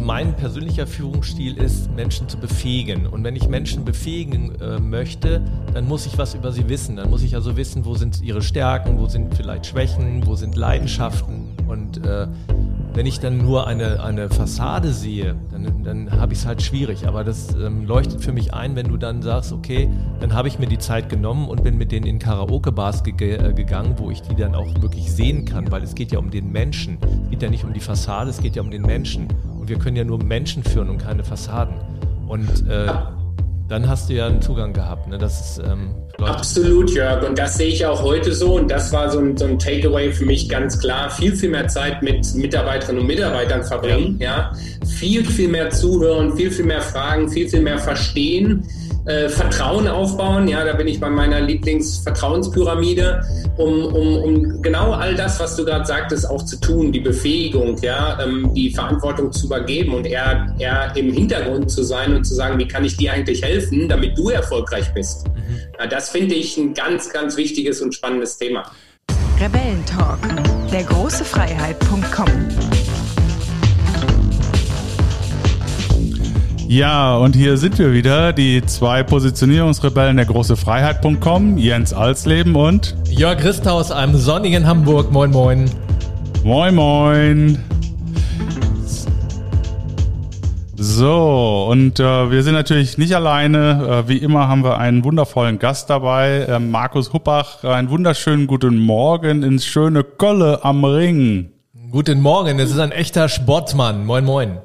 Also mein persönlicher Führungsstil ist, Menschen zu befähigen. Und wenn ich Menschen befähigen äh, möchte, dann muss ich was über sie wissen. Dann muss ich also wissen, wo sind ihre Stärken, wo sind vielleicht Schwächen, wo sind Leidenschaften. Und äh, wenn ich dann nur eine, eine Fassade sehe, dann, dann habe ich es halt schwierig. Aber das ähm, leuchtet für mich ein, wenn du dann sagst, okay, dann habe ich mir die Zeit genommen und bin mit denen in Karaoke-Bars ge äh, gegangen, wo ich die dann auch wirklich sehen kann, weil es geht ja um den Menschen. Es geht ja nicht um die Fassade, es geht ja um den Menschen. Wir können ja nur Menschen führen und keine Fassaden. Und äh, dann hast du ja einen Zugang gehabt. Ne? Das ist, ähm, Absolut, Jörg. Und das sehe ich auch heute so. Und das war so ein, so ein Takeaway für mich ganz klar. Viel, viel mehr Zeit mit Mitarbeiterinnen und Mitarbeitern verbringen. Ja. ja. Viel, viel mehr zuhören, viel, viel mehr fragen, viel, viel mehr verstehen äh, Vertrauen aufbauen. Ja, da bin ich bei meiner Lieblingsvertrauenspyramide, um, um, um genau all das, was du gerade sagtest, auch zu tun, die Befähigung, ja, ähm, die Verantwortung zu übergeben und eher, eher im Hintergrund zu sein und zu sagen, wie kann ich dir eigentlich helfen, damit du erfolgreich bist. Mhm. Ja, das finde ich ein ganz, ganz wichtiges und spannendes Thema. Rebellentalk, der große Freiheit.com. Ja, und hier sind wir wieder, die zwei Positionierungsrebellen der große Freiheit.com, Jens Alsleben und Jörg Christa aus einem sonnigen Hamburg. Moin, moin. Moin, moin. So, und äh, wir sind natürlich nicht alleine. Äh, wie immer haben wir einen wundervollen Gast dabei, äh, Markus Huppach. Einen wunderschönen guten Morgen ins schöne Kölle am Ring. Guten Morgen, es ist ein echter Sportmann. Moin, moin.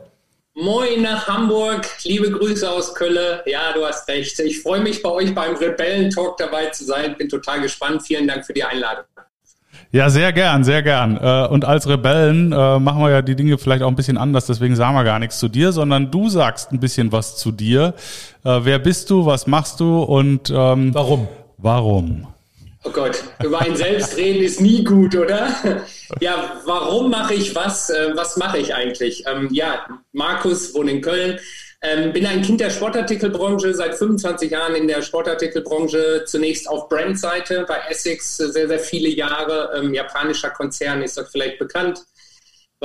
Moin nach Hamburg, liebe Grüße aus Kölle. Ja, du hast recht. Ich freue mich bei euch beim Rebellen-Talk dabei zu sein. Bin total gespannt. Vielen Dank für die Einladung. Ja, sehr gern, sehr gern. Äh, und als Rebellen äh, machen wir ja die Dinge vielleicht auch ein bisschen anders, deswegen sagen wir gar nichts zu dir, sondern du sagst ein bisschen was zu dir. Äh, wer bist du, was machst du und ähm, warum? Warum? Oh Gott, über ein Selbstreden ist nie gut, oder? Ja, warum mache ich was? Äh, was mache ich eigentlich? Ähm, ja, Markus wohnt in Köln. Ähm, bin ein Kind der Sportartikelbranche, seit 25 Jahren in der Sportartikelbranche, zunächst auf Brandseite bei Essex, sehr, sehr viele Jahre. Ähm, japanischer Konzern ist dort vielleicht bekannt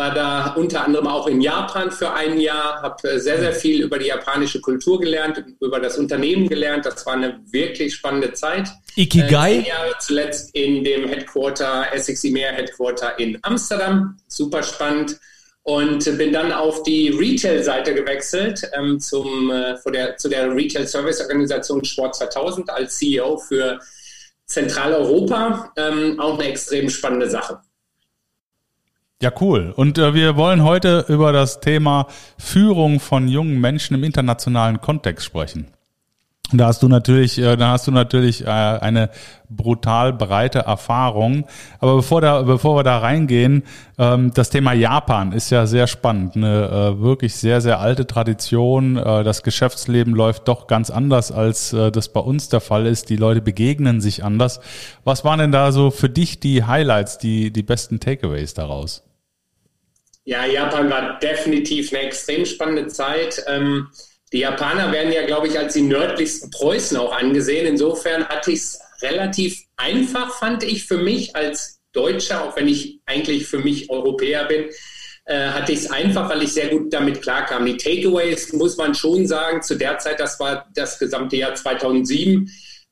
war da unter anderem auch in Japan für ein Jahr, habe äh, sehr, sehr viel über die japanische Kultur gelernt, über das Unternehmen gelernt. Das war eine wirklich spannende Zeit. Ikigai? Äh, Jahre zuletzt in dem Headquarter, Essex EMEA Headquarter in Amsterdam. Super spannend. Und bin dann auf die Retail-Seite gewechselt ähm, zum, äh, der, zu der Retail-Service-Organisation Sport 2000 als CEO für Zentraleuropa. Ähm, auch eine extrem spannende Sache. Ja, cool. Und äh, wir wollen heute über das Thema Führung von jungen Menschen im internationalen Kontext sprechen. Da hast du natürlich, äh, da hast du natürlich äh, eine brutal breite Erfahrung. Aber bevor da, bevor wir da reingehen, ähm, das Thema Japan ist ja sehr spannend. Eine äh, wirklich sehr, sehr alte Tradition. Äh, das Geschäftsleben läuft doch ganz anders, als äh, das bei uns der Fall ist. Die Leute begegnen sich anders. Was waren denn da so für dich die Highlights, die, die besten Takeaways daraus? Ja, Japan war definitiv eine extrem spannende Zeit. Ähm, die Japaner werden ja, glaube ich, als die nördlichsten Preußen auch angesehen. Insofern hatte ich es relativ einfach, fand ich für mich als Deutscher, auch wenn ich eigentlich für mich Europäer bin, äh, hatte ich es einfach, weil ich sehr gut damit klarkam. Die Takeaways muss man schon sagen, zu der Zeit, das war das gesamte Jahr 2007,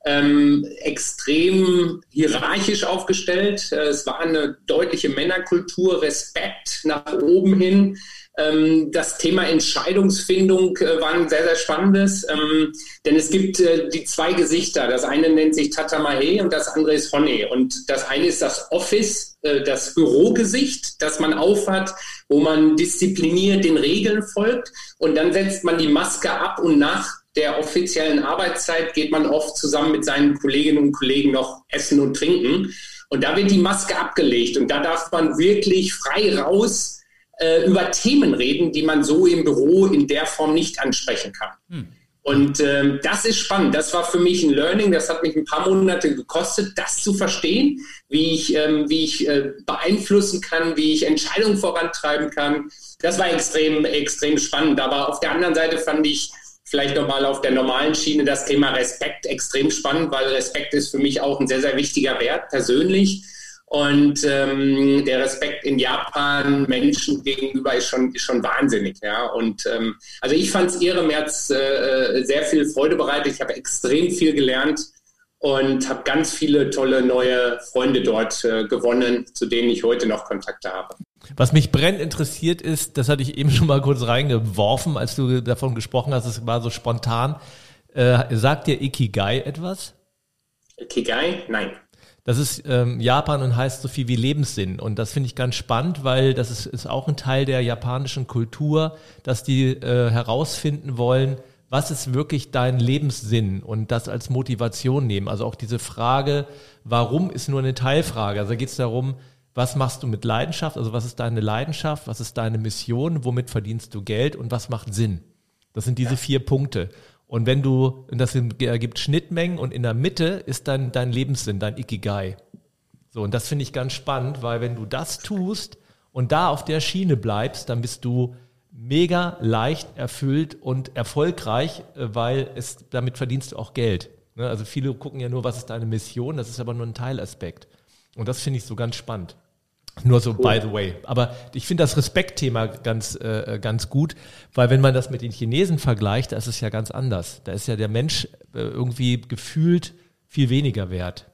ähm, extrem hierarchisch aufgestellt. Äh, es war eine deutliche Männerkultur, Respekt nach oben hin. Ähm, das Thema Entscheidungsfindung äh, war ein sehr, sehr spannendes, ähm, denn es gibt äh, die zwei Gesichter. Das eine nennt sich Tatamahe und das andere ist Honne. Und das eine ist das Office, äh, das Bürogesicht, das man aufhat, wo man diszipliniert den Regeln folgt. Und dann setzt man die Maske ab und nach der offiziellen Arbeitszeit geht man oft zusammen mit seinen Kolleginnen und Kollegen noch essen und trinken. Und da wird die Maske abgelegt und da darf man wirklich frei raus äh, über Themen reden, die man so im Büro in der Form nicht ansprechen kann. Hm. Und ähm, das ist spannend. Das war für mich ein Learning. Das hat mich ein paar Monate gekostet, das zu verstehen, wie ich, ähm, wie ich äh, beeinflussen kann, wie ich Entscheidungen vorantreiben kann. Das war extrem, extrem spannend. Aber auf der anderen Seite fand ich vielleicht nochmal auf der normalen Schiene das Thema Respekt extrem spannend, weil Respekt ist für mich auch ein sehr, sehr wichtiger Wert persönlich. Und ähm, der Respekt in Japan Menschen gegenüber ist schon, ist schon wahnsinnig. Ja? Und ähm, also ich fand es irre, mir hat äh, sehr viel Freude bereitet. Ich habe extrem viel gelernt und habe ganz viele tolle neue Freunde dort äh, gewonnen, zu denen ich heute noch Kontakte habe. Was mich brennend interessiert ist, das hatte ich eben schon mal kurz reingeworfen, als du davon gesprochen hast, es war so spontan. Äh, sagt dir Ikigai etwas? Ikigai? Nein. Das ist ähm, Japan und heißt so viel wie Lebenssinn. Und das finde ich ganz spannend, weil das ist, ist auch ein Teil der japanischen Kultur, dass die äh, herausfinden wollen, was ist wirklich dein Lebenssinn und das als Motivation nehmen. Also auch diese Frage, warum ist nur eine Teilfrage. Also da geht es darum, was machst du mit Leidenschaft? Also was ist deine Leidenschaft? Was ist deine Mission? Womit verdienst du Geld? Und was macht Sinn? Das sind diese ja. vier Punkte. Und wenn du, das ergibt Schnittmengen und in der Mitte ist dann dein Lebenssinn, dein Ikigai. So, und das finde ich ganz spannend, weil wenn du das tust und da auf der Schiene bleibst, dann bist du mega leicht erfüllt und erfolgreich, äh, weil es, damit verdienst du auch Geld. Ne? Also viele gucken ja nur, was ist deine Mission, das ist aber nur ein Teilaspekt. Und das finde ich so ganz spannend. Nur so, cool. by the way. Aber ich finde das Respektthema ganz, äh, ganz gut, weil wenn man das mit den Chinesen vergleicht, da ist es ja ganz anders. Da ist ja der Mensch äh, irgendwie gefühlt viel weniger wert.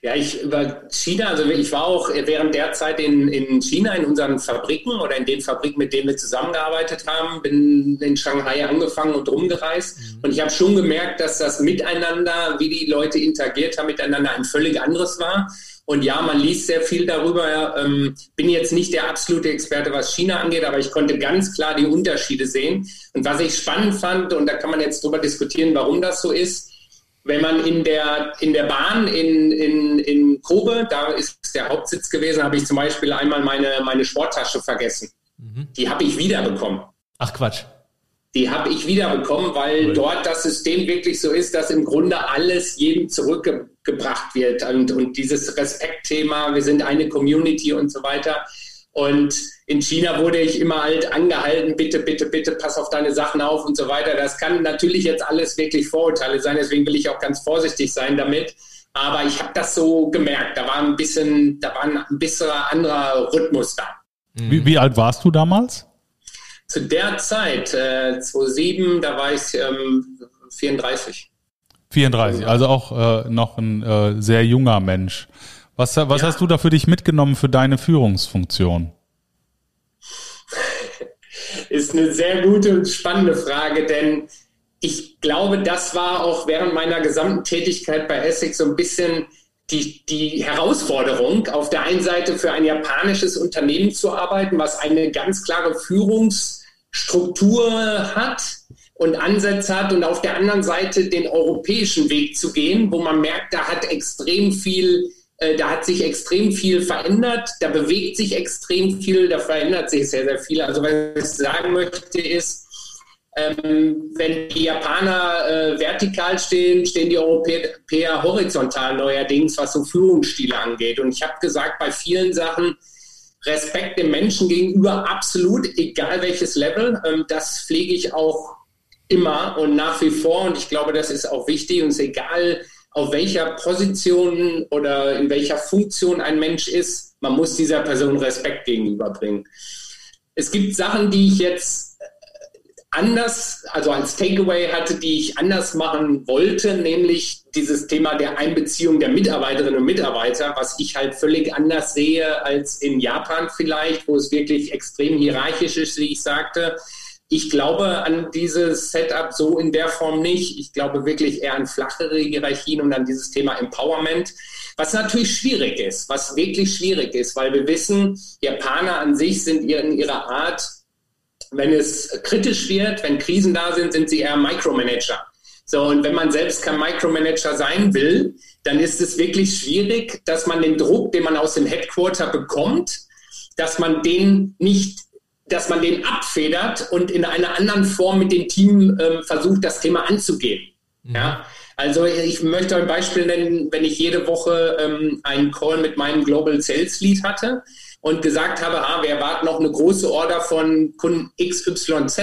Ja, ich über China, also ich war auch während der Zeit in, in China in unseren Fabriken oder in den Fabriken, mit denen wir zusammengearbeitet haben, bin in Shanghai angefangen und rumgereist. Mhm. Und ich habe schon gemerkt, dass das Miteinander, wie die Leute interagiert haben, miteinander ein völlig anderes war. Und ja, man liest sehr viel darüber. Ähm, bin jetzt nicht der absolute Experte, was China angeht, aber ich konnte ganz klar die Unterschiede sehen. Und was ich spannend fand, und da kann man jetzt drüber diskutieren, warum das so ist, wenn man in der, in der Bahn in, in, in Kobe, da ist der Hauptsitz gewesen, habe ich zum Beispiel einmal meine, meine Sporttasche vergessen. Mhm. Die habe ich wiederbekommen. Ach Quatsch. Die habe ich wiederbekommen, weil cool. dort das System wirklich so ist, dass im Grunde alles jedem zurückgebracht gebracht wird. Und, und dieses Respektthema, wir sind eine Community und so weiter. Und in China wurde ich immer halt angehalten, bitte, bitte, bitte, pass auf deine Sachen auf und so weiter. Das kann natürlich jetzt alles wirklich Vorurteile sein, deswegen will ich auch ganz vorsichtig sein damit. Aber ich habe das so gemerkt, da war ein bisschen, da war ein bisschen anderer Rhythmus da. Wie, wie alt warst du damals? Zu der Zeit, äh, 2007, da war ich ähm, 34. 34, also auch äh, noch ein äh, sehr junger Mensch. Was, was ja. hast du da für dich mitgenommen für deine Führungsfunktion? Ist eine sehr gute und spannende Frage, denn ich glaube, das war auch während meiner gesamten Tätigkeit bei Essex so ein bisschen die, die Herausforderung, auf der einen Seite für ein japanisches Unternehmen zu arbeiten, was eine ganz klare Führungsstruktur hat, und Ansätze hat und auf der anderen Seite den europäischen Weg zu gehen, wo man merkt, da hat extrem viel, da hat sich extrem viel verändert, da bewegt sich extrem viel, da verändert sich sehr, sehr viel. Also was ich sagen möchte ist, ähm, wenn die Japaner äh, vertikal stehen, stehen die Europäer horizontal neuerdings, was so Führungsstile angeht. Und ich habe gesagt, bei vielen Sachen, Respekt dem Menschen gegenüber absolut, egal welches Level. Ähm, das pflege ich auch immer und nach wie vor. Und ich glaube, das ist auch wichtig. Und es ist egal, auf welcher Position oder in welcher Funktion ein Mensch ist, man muss dieser Person Respekt gegenüberbringen. Es gibt Sachen, die ich jetzt anders, also als Takeaway hatte, die ich anders machen wollte, nämlich dieses Thema der Einbeziehung der Mitarbeiterinnen und Mitarbeiter, was ich halt völlig anders sehe als in Japan vielleicht, wo es wirklich extrem hierarchisch ist, wie ich sagte. Ich glaube an dieses Setup so in der Form nicht. Ich glaube wirklich eher an flachere Hierarchien und an dieses Thema Empowerment, was natürlich schwierig ist, was wirklich schwierig ist, weil wir wissen, Japaner an sich sind in ihrer Art, wenn es kritisch wird, wenn Krisen da sind, sind sie eher Micromanager. So, und wenn man selbst kein Micromanager sein will, dann ist es wirklich schwierig, dass man den Druck, den man aus dem Headquarter bekommt, dass man den nicht dass man den abfedert und in einer anderen Form mit dem Team ähm, versucht, das Thema anzugehen. Mhm. Ja? Also ich möchte ein Beispiel nennen, wenn ich jede Woche ähm, einen Call mit meinem Global Sales Lead hatte und gesagt habe, ah, wir erwarten noch eine große Order von Kunden XYZ,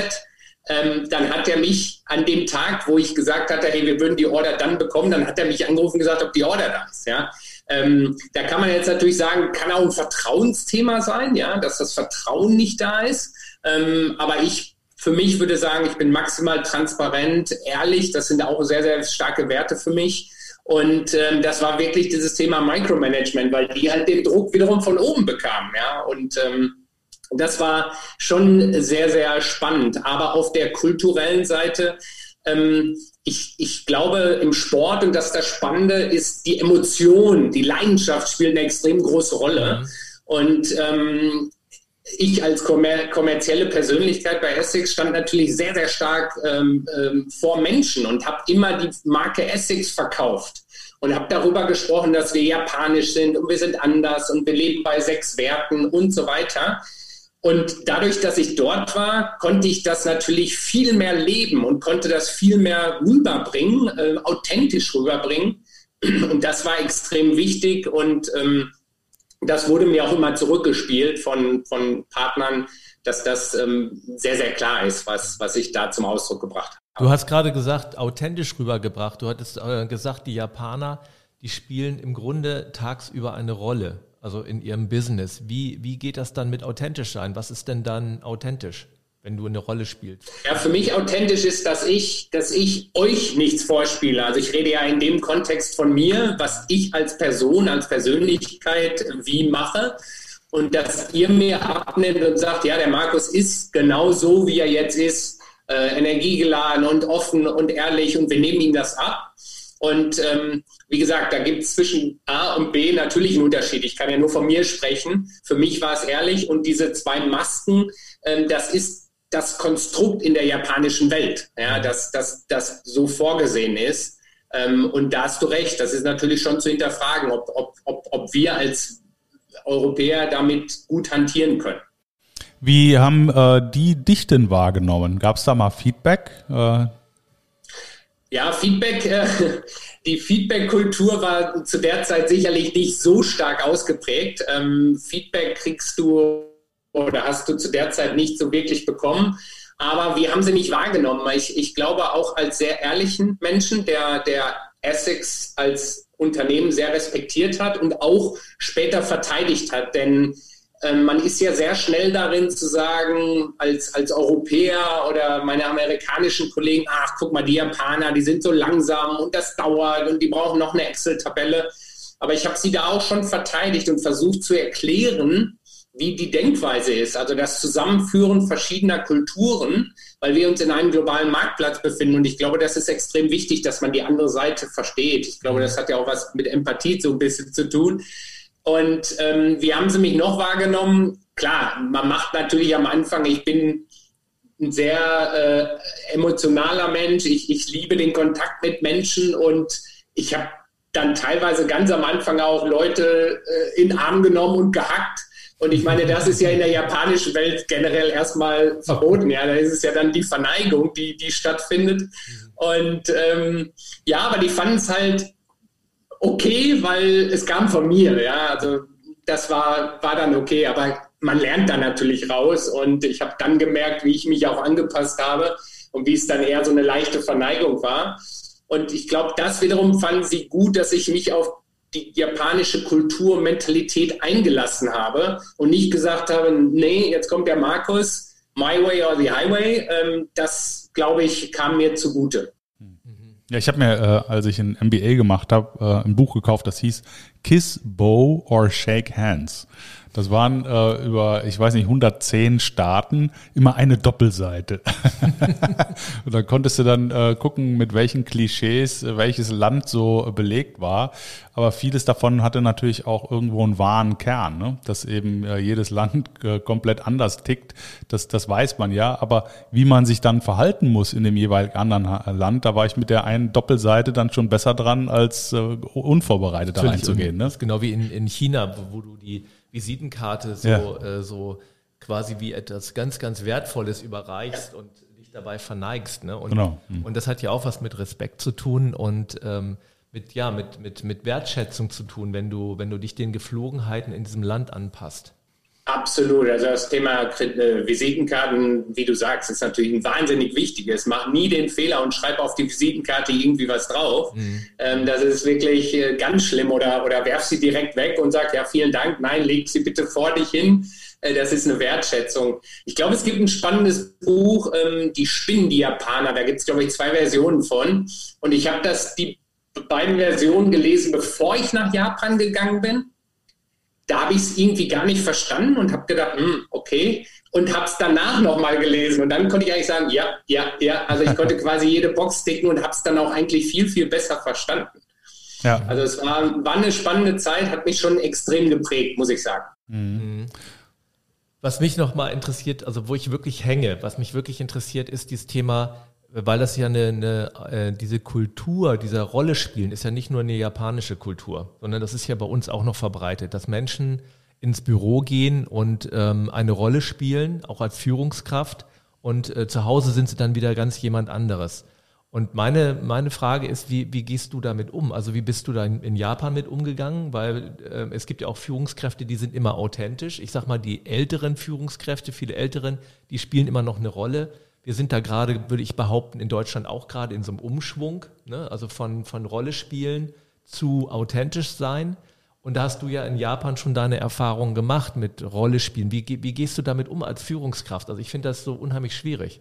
ähm, dann hat er mich an dem Tag, wo ich gesagt hatte, hey, wir würden die Order dann bekommen, dann hat er mich angerufen und gesagt, ob die Order da ist. Ja? Ähm, da kann man jetzt natürlich sagen, kann auch ein Vertrauensthema sein, ja, dass das Vertrauen nicht da ist. Ähm, aber ich für mich würde sagen, ich bin maximal transparent, ehrlich. Das sind auch sehr, sehr starke Werte für mich. Und ähm, das war wirklich dieses Thema Micromanagement, weil die halt den Druck wiederum von oben bekamen. Ja? Und ähm, das war schon sehr, sehr spannend. Aber auf der kulturellen Seite, ähm, ich, ich glaube im Sport, und das ist das Spannende, ist die Emotion, die Leidenschaft spielt eine extrem große Rolle. Mhm. Und ähm, ich als kommer kommerzielle Persönlichkeit bei Essex stand natürlich sehr, sehr stark ähm, ähm, vor Menschen und habe immer die Marke Essex verkauft und habe darüber gesprochen, dass wir japanisch sind und wir sind anders und wir leben bei sechs Werten und so weiter. Und dadurch, dass ich dort war, konnte ich das natürlich viel mehr leben und konnte das viel mehr rüberbringen, äh, authentisch rüberbringen. Und das war extrem wichtig und ähm, das wurde mir auch immer zurückgespielt von, von Partnern, dass das ähm, sehr, sehr klar ist, was, was ich da zum Ausdruck gebracht habe. Du hast gerade gesagt, authentisch rübergebracht. Du hattest äh, gesagt, die Japaner, die spielen im Grunde tagsüber eine Rolle, also in ihrem Business. Wie, wie geht das dann mit authentisch sein? Was ist denn dann authentisch? wenn du eine Rolle spielst? Ja, für mich authentisch ist, dass ich, dass ich euch nichts vorspiele. Also ich rede ja in dem Kontext von mir, was ich als Person, als Persönlichkeit wie mache. Und dass ihr mir abnimmt und sagt, ja, der Markus ist genau so, wie er jetzt ist, äh, energiegeladen und offen und ehrlich und wir nehmen ihm das ab. Und ähm, wie gesagt, da gibt es zwischen A und B natürlich einen Unterschied. Ich kann ja nur von mir sprechen. Für mich war es ehrlich und diese zwei Masken, ähm, das ist das Konstrukt in der japanischen Welt, ja, dass das so vorgesehen ist. Ähm, und da hast du recht, das ist natürlich schon zu hinterfragen, ob, ob, ob, ob wir als Europäer damit gut hantieren können. Wie haben äh, die dich denn wahrgenommen? Gab es da mal Feedback? Äh ja, Feedback, äh, die Feedback-Kultur war zu der Zeit sicherlich nicht so stark ausgeprägt. Ähm, Feedback kriegst du oder hast du zu der Zeit nicht so wirklich bekommen. Aber wir haben sie nicht wahrgenommen. Ich, ich glaube auch als sehr ehrlichen Menschen, der, der Essex als Unternehmen sehr respektiert hat und auch später verteidigt hat. Denn man ist ja sehr schnell darin zu sagen, als, als Europäer oder meine amerikanischen Kollegen, ach, guck mal, die Japaner, die sind so langsam und das dauert und die brauchen noch eine Excel-Tabelle. Aber ich habe sie da auch schon verteidigt und versucht zu erklären, wie die Denkweise ist, also das Zusammenführen verschiedener Kulturen, weil wir uns in einem globalen Marktplatz befinden. Und ich glaube, das ist extrem wichtig, dass man die andere Seite versteht. Ich glaube, das hat ja auch was mit Empathie so ein bisschen zu tun. Und ähm, wie haben Sie mich noch wahrgenommen? Klar, man macht natürlich am Anfang, ich bin ein sehr äh, emotionaler Mensch, ich, ich liebe den Kontakt mit Menschen und ich habe dann teilweise ganz am Anfang auch Leute äh, in Arm genommen und gehackt und ich meine, das ist ja in der japanischen Welt generell erstmal verboten. Ja, da ist es ja dann die Verneigung, die, die stattfindet. Und ähm, ja, aber die fanden es halt okay, weil es kam von mir. Ja, also das war, war dann okay. Aber man lernt dann natürlich raus. Und ich habe dann gemerkt, wie ich mich auch angepasst habe und wie es dann eher so eine leichte Verneigung war. Und ich glaube, das wiederum fanden sie gut, dass ich mich auf die japanische Kultur, Mentalität eingelassen habe und nicht gesagt habe, nee, jetzt kommt der Markus, my way or the highway. Ähm, das, glaube ich, kam mir zugute. Ja, ich habe mir, äh, als ich ein MBA gemacht habe, äh, ein Buch gekauft, das hieß Kiss, Bow or Shake Hands. Das waren äh, über, ich weiß nicht, 110 Staaten immer eine Doppelseite. und da konntest du dann äh, gucken, mit welchen Klischees äh, welches Land so belegt war. Aber vieles davon hatte natürlich auch irgendwo einen wahren Kern, ne? dass eben äh, jedes Land äh, komplett anders tickt. Das, das weiß man ja. Aber wie man sich dann verhalten muss in dem jeweiligen anderen Land, da war ich mit der einen Doppelseite dann schon besser dran, als äh, unvorbereitet da reinzugehen. Ne? Das ist genau wie in, in China, wo du die Visitenkarte so, ja. äh, so quasi wie etwas ganz, ganz Wertvolles überreichst und dich dabei verneigst. Ne? Und, genau. Mhm. und das hat ja auch was mit Respekt zu tun und ähm, mit, ja, mit, mit, mit Wertschätzung zu tun, wenn du, wenn du dich den Geflogenheiten in diesem Land anpasst. Absolut. Also das Thema äh, Visitenkarten, wie du sagst, ist natürlich ein wahnsinnig wichtiges. Mach nie den Fehler und schreib auf die Visitenkarte irgendwie was drauf. Mhm. Ähm, das ist wirklich äh, ganz schlimm. Oder, oder werf sie direkt weg und sag, ja, vielen Dank. Nein, leg sie bitte vor dich hin. Äh, das ist eine Wertschätzung. Ich glaube, es gibt ein spannendes Buch, ähm, Die Spinnen, die Japaner. Da gibt es, glaube ich, zwei Versionen von. Und ich habe das, die beiden Versionen gelesen, bevor ich nach Japan gegangen bin da habe ich es irgendwie gar nicht verstanden und habe gedacht, hm, okay, und habe es danach nochmal gelesen. Und dann konnte ich eigentlich sagen, ja, ja, ja. Also ich konnte quasi jede Box ticken und habe es dann auch eigentlich viel, viel besser verstanden. Ja. Also es war, war eine spannende Zeit, hat mich schon extrem geprägt, muss ich sagen. Mhm. Was mich nochmal interessiert, also wo ich wirklich hänge, was mich wirklich interessiert, ist dieses Thema weil das ja eine, eine äh, diese Kultur, dieser Rolle spielen, ist ja nicht nur eine japanische Kultur, sondern das ist ja bei uns auch noch verbreitet, dass Menschen ins Büro gehen und ähm, eine Rolle spielen, auch als Führungskraft und äh, zu Hause sind sie dann wieder ganz jemand anderes. Und meine, meine Frage ist, wie, wie gehst du damit um? Also wie bist du da in, in Japan mit umgegangen? Weil äh, es gibt ja auch Führungskräfte, die sind immer authentisch. Ich sag mal, die älteren Führungskräfte, viele älteren, die spielen immer noch eine Rolle. Wir sind da gerade, würde ich behaupten, in Deutschland auch gerade in so einem Umschwung, ne? also von, von Rolle spielen zu authentisch sein. Und da hast du ja in Japan schon deine Erfahrungen gemacht mit Rolle spielen. Wie, wie gehst du damit um als Führungskraft? Also ich finde das so unheimlich schwierig.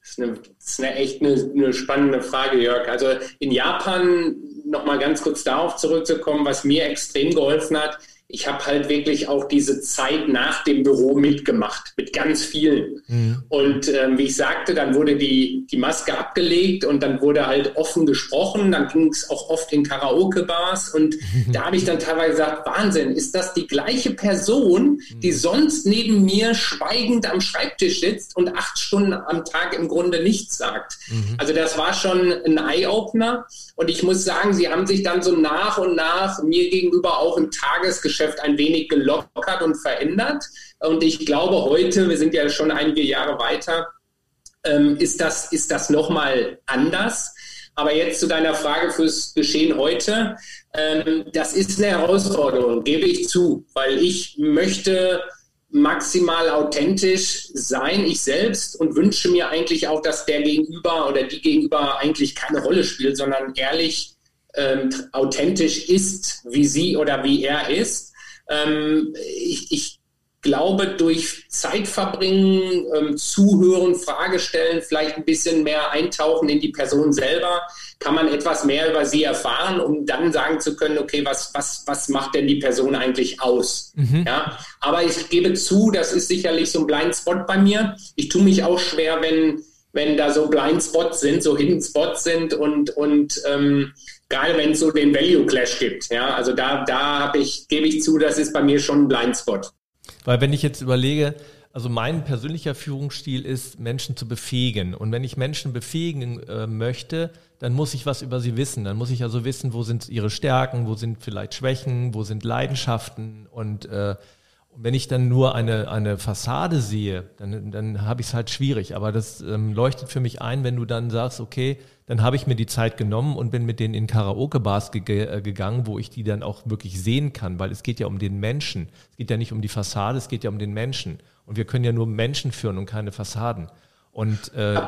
Das ist, eine, das ist eine echt eine, eine, spannende Frage, Jörg. Also in Japan, nochmal ganz kurz darauf zurückzukommen, was mir extrem geholfen hat, ich habe halt wirklich auch diese Zeit nach dem Büro mitgemacht, mit ganz vielen. Mhm. Und ähm, wie ich sagte, dann wurde die, die Maske abgelegt und dann wurde halt offen gesprochen. Dann ging es auch oft in Karaoke-Bars. Und da habe ich dann teilweise gesagt, Wahnsinn, ist das die gleiche Person, die mhm. sonst neben mir schweigend am Schreibtisch sitzt und acht Stunden am Tag im Grunde nichts sagt? Mhm. Also das war schon ein Eye-Opener. Und ich muss sagen, sie haben sich dann so nach und nach mir gegenüber auch im Tagesgeschäft Geschäft ein wenig gelockert und verändert. Und ich glaube, heute, wir sind ja schon einige Jahre weiter, ähm, ist das, ist das nochmal anders. Aber jetzt zu deiner Frage fürs Geschehen heute. Ähm, das ist eine Herausforderung, gebe ich zu, weil ich möchte maximal authentisch sein, ich selbst, und wünsche mir eigentlich auch, dass der Gegenüber oder die Gegenüber eigentlich keine Rolle spielt, sondern ehrlich ähm, authentisch ist, wie sie oder wie er ist. Ähm, ich, ich glaube, durch Zeit verbringen, ähm, zuhören, Frage stellen, vielleicht ein bisschen mehr eintauchen in die Person selber, kann man etwas mehr über sie erfahren, um dann sagen zu können, okay, was, was, was macht denn die Person eigentlich aus? Mhm. Ja, aber ich gebe zu, das ist sicherlich so ein Blindspot bei mir. Ich tue mich auch schwer, wenn, wenn da so Blindspots sind, so Hidden Spots sind und, und ähm, gerade wenn es so den Value Clash gibt. Ja, also da, da ich, gebe ich zu, das ist bei mir schon ein Blindspot. Weil wenn ich jetzt überlege, also mein persönlicher Führungsstil ist, Menschen zu befähigen. Und wenn ich Menschen befähigen äh, möchte, dann muss ich was über sie wissen. Dann muss ich also wissen, wo sind ihre Stärken, wo sind vielleicht Schwächen, wo sind Leidenschaften und äh, und wenn ich dann nur eine, eine Fassade sehe, dann, dann habe ich es halt schwierig. Aber das ähm, leuchtet für mich ein, wenn du dann sagst, okay, dann habe ich mir die Zeit genommen und bin mit denen in Karaoke-Bars ge äh, gegangen, wo ich die dann auch wirklich sehen kann, weil es geht ja um den Menschen. Es geht ja nicht um die Fassade, es geht ja um den Menschen. Und wir können ja nur Menschen führen und keine Fassaden. Und äh,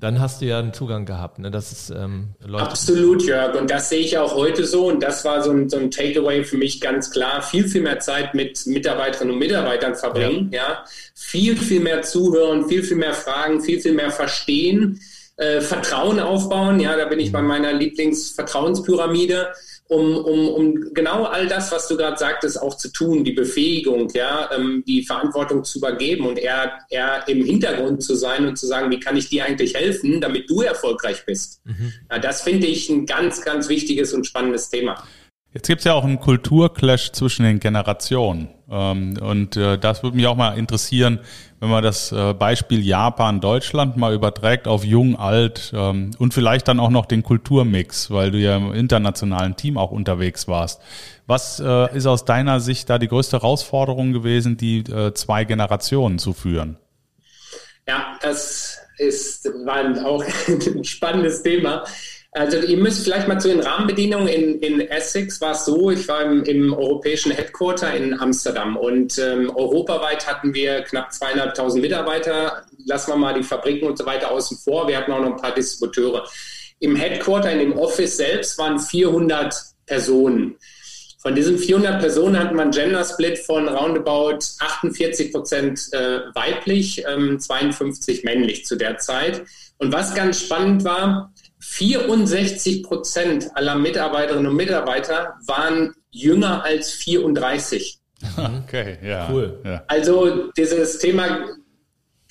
dann hast du ja einen Zugang gehabt. Ne? Das ist, ähm, Absolut, Jörg. Und das sehe ich auch heute so. Und das war so ein, so ein Takeaway für mich ganz klar. Viel, viel mehr Zeit mit Mitarbeiterinnen und Mitarbeitern verbringen. Ja. ja. Viel, viel mehr zuhören, viel, viel mehr fragen, viel, viel mehr verstehen. Äh, Vertrauen aufbauen. Ja, da bin ich bei mhm. meiner Lieblingsvertrauenspyramide um, um, um genau all das, was du gerade sagtest, auch zu tun, die Befähigung, ja, ähm, die Verantwortung zu übergeben und eher, eher im Hintergrund zu sein und zu sagen, wie kann ich dir eigentlich helfen, damit du erfolgreich bist. Mhm. Ja, das finde ich ein ganz, ganz wichtiges und spannendes Thema. Jetzt gibt es ja auch einen Kulturclash zwischen den Generationen. Ähm, und äh, das würde mich auch mal interessieren, wenn man das äh, Beispiel Japan, Deutschland mal überträgt auf jung, alt ähm, und vielleicht dann auch noch den Kulturmix, weil du ja im internationalen Team auch unterwegs warst. Was äh, ist aus deiner Sicht da die größte Herausforderung gewesen, die zwei Generationen zu führen? Ja, das ist war auch ein spannendes Thema. Also ihr müsst vielleicht mal zu den Rahmenbedingungen. In, in Essex war es so, ich war im, im europäischen Headquarter in Amsterdam und ähm, europaweit hatten wir knapp zweieinhalbtausend Mitarbeiter. Lassen wir mal die Fabriken und so weiter außen vor. Wir hatten auch noch ein paar Distributeure. Im Headquarter, in dem Office selbst waren 400 Personen. Von diesen 400 Personen hat man Gender Split von roundabout 48 Prozent äh, weiblich, ähm, 52 männlich zu der Zeit. Und was ganz spannend war, 64 Prozent aller Mitarbeiterinnen und Mitarbeiter waren jünger als 34. Okay, ja. Cool. Ja. Also dieses Thema,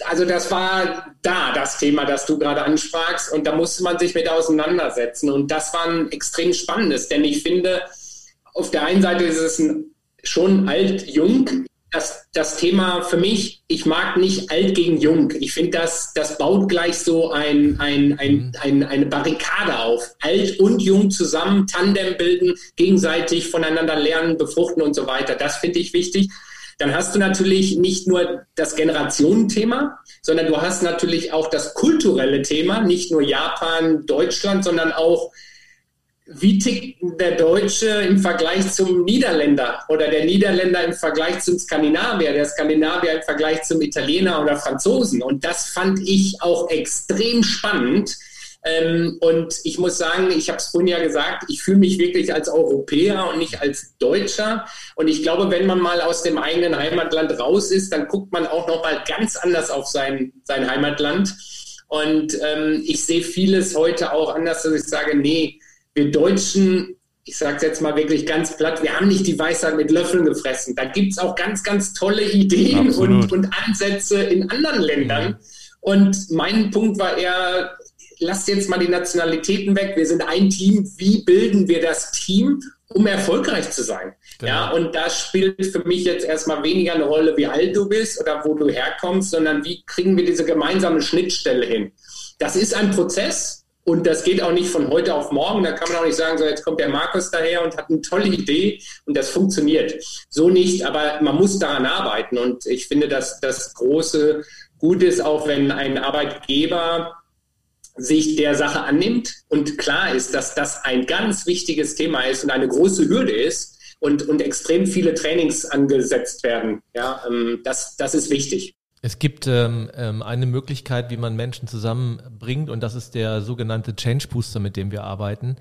also das war da das Thema, das du gerade ansprachst und da musste man sich mit auseinandersetzen und das war ein extrem spannendes, denn ich finde, auf der einen Seite ist es ein, schon alt-jung, das, das Thema für mich, ich mag nicht alt gegen jung. Ich finde, das, das baut gleich so ein, ein, ein, mhm. ein, eine Barrikade auf. Alt und jung zusammen, Tandem bilden, gegenseitig voneinander lernen, befruchten und so weiter. Das finde ich wichtig. Dann hast du natürlich nicht nur das Generationenthema, sondern du hast natürlich auch das kulturelle Thema, nicht nur Japan, Deutschland, sondern auch wie tickt der Deutsche im Vergleich zum Niederländer oder der Niederländer im Vergleich zum Skandinavier, der Skandinavier im Vergleich zum Italiener oder Franzosen. Und das fand ich auch extrem spannend. Ähm, und ich muss sagen, ich habe es vorhin ja gesagt, ich fühle mich wirklich als Europäer und nicht als Deutscher. Und ich glaube, wenn man mal aus dem eigenen Heimatland raus ist, dann guckt man auch noch mal ganz anders auf sein, sein Heimatland. Und ähm, ich sehe vieles heute auch anders, dass ich sage, nee, wir Deutschen, ich sage es jetzt mal wirklich ganz platt, wir haben nicht die Weisheit mit Löffeln gefressen. Da gibt es auch ganz, ganz tolle Ideen und, und, Ansätze in anderen Ländern. Und mein Punkt war eher, lasst jetzt mal die Nationalitäten weg. Wir sind ein Team. Wie bilden wir das Team, um erfolgreich zu sein? Genau. Ja, und das spielt für mich jetzt erstmal weniger eine Rolle, wie alt du bist oder wo du herkommst, sondern wie kriegen wir diese gemeinsame Schnittstelle hin? Das ist ein Prozess. Und das geht auch nicht von heute auf morgen. Da kann man auch nicht sagen, so jetzt kommt der Markus daher und hat eine tolle Idee und das funktioniert. So nicht, aber man muss daran arbeiten. Und ich finde, dass das große Gut ist, auch wenn ein Arbeitgeber sich der Sache annimmt und klar ist, dass das ein ganz wichtiges Thema ist und eine große Hürde ist und, und extrem viele Trainings angesetzt werden. Ja, ähm, das, das ist wichtig. Es gibt ähm, ähm, eine Möglichkeit, wie man Menschen zusammenbringt, und das ist der sogenannte Change Booster, mit dem wir arbeiten.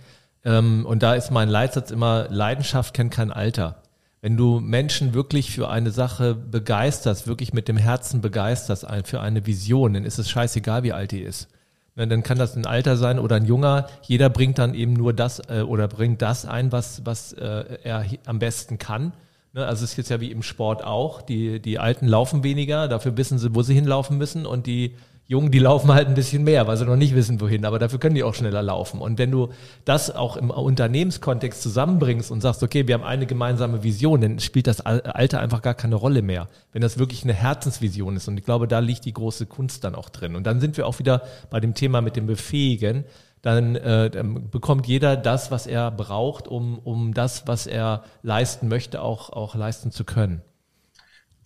Ähm, und da ist mein Leitsatz immer, Leidenschaft kennt kein Alter. Wenn du Menschen wirklich für eine Sache begeisterst, wirklich mit dem Herzen begeisterst, für eine Vision, dann ist es scheißegal, wie alt die ist. Dann kann das ein Alter sein oder ein Junger. Jeder bringt dann eben nur das äh, oder bringt das ein, was, was äh, er am besten kann. Ne, also es ist jetzt ja wie im Sport auch. Die, die Alten laufen weniger, dafür wissen sie, wo sie hinlaufen müssen und die Jungen, die laufen halt ein bisschen mehr, weil sie noch nicht wissen, wohin, aber dafür können die auch schneller laufen. Und wenn du das auch im Unternehmenskontext zusammenbringst und sagst, okay, wir haben eine gemeinsame Vision, dann spielt das Alter einfach gar keine Rolle mehr. Wenn das wirklich eine Herzensvision ist. Und ich glaube, da liegt die große Kunst dann auch drin. Und dann sind wir auch wieder bei dem Thema mit dem Befähigen dann, äh, dann bekommt jeder das, was er braucht, um, um das, was er leisten möchte, auch, auch leisten zu können.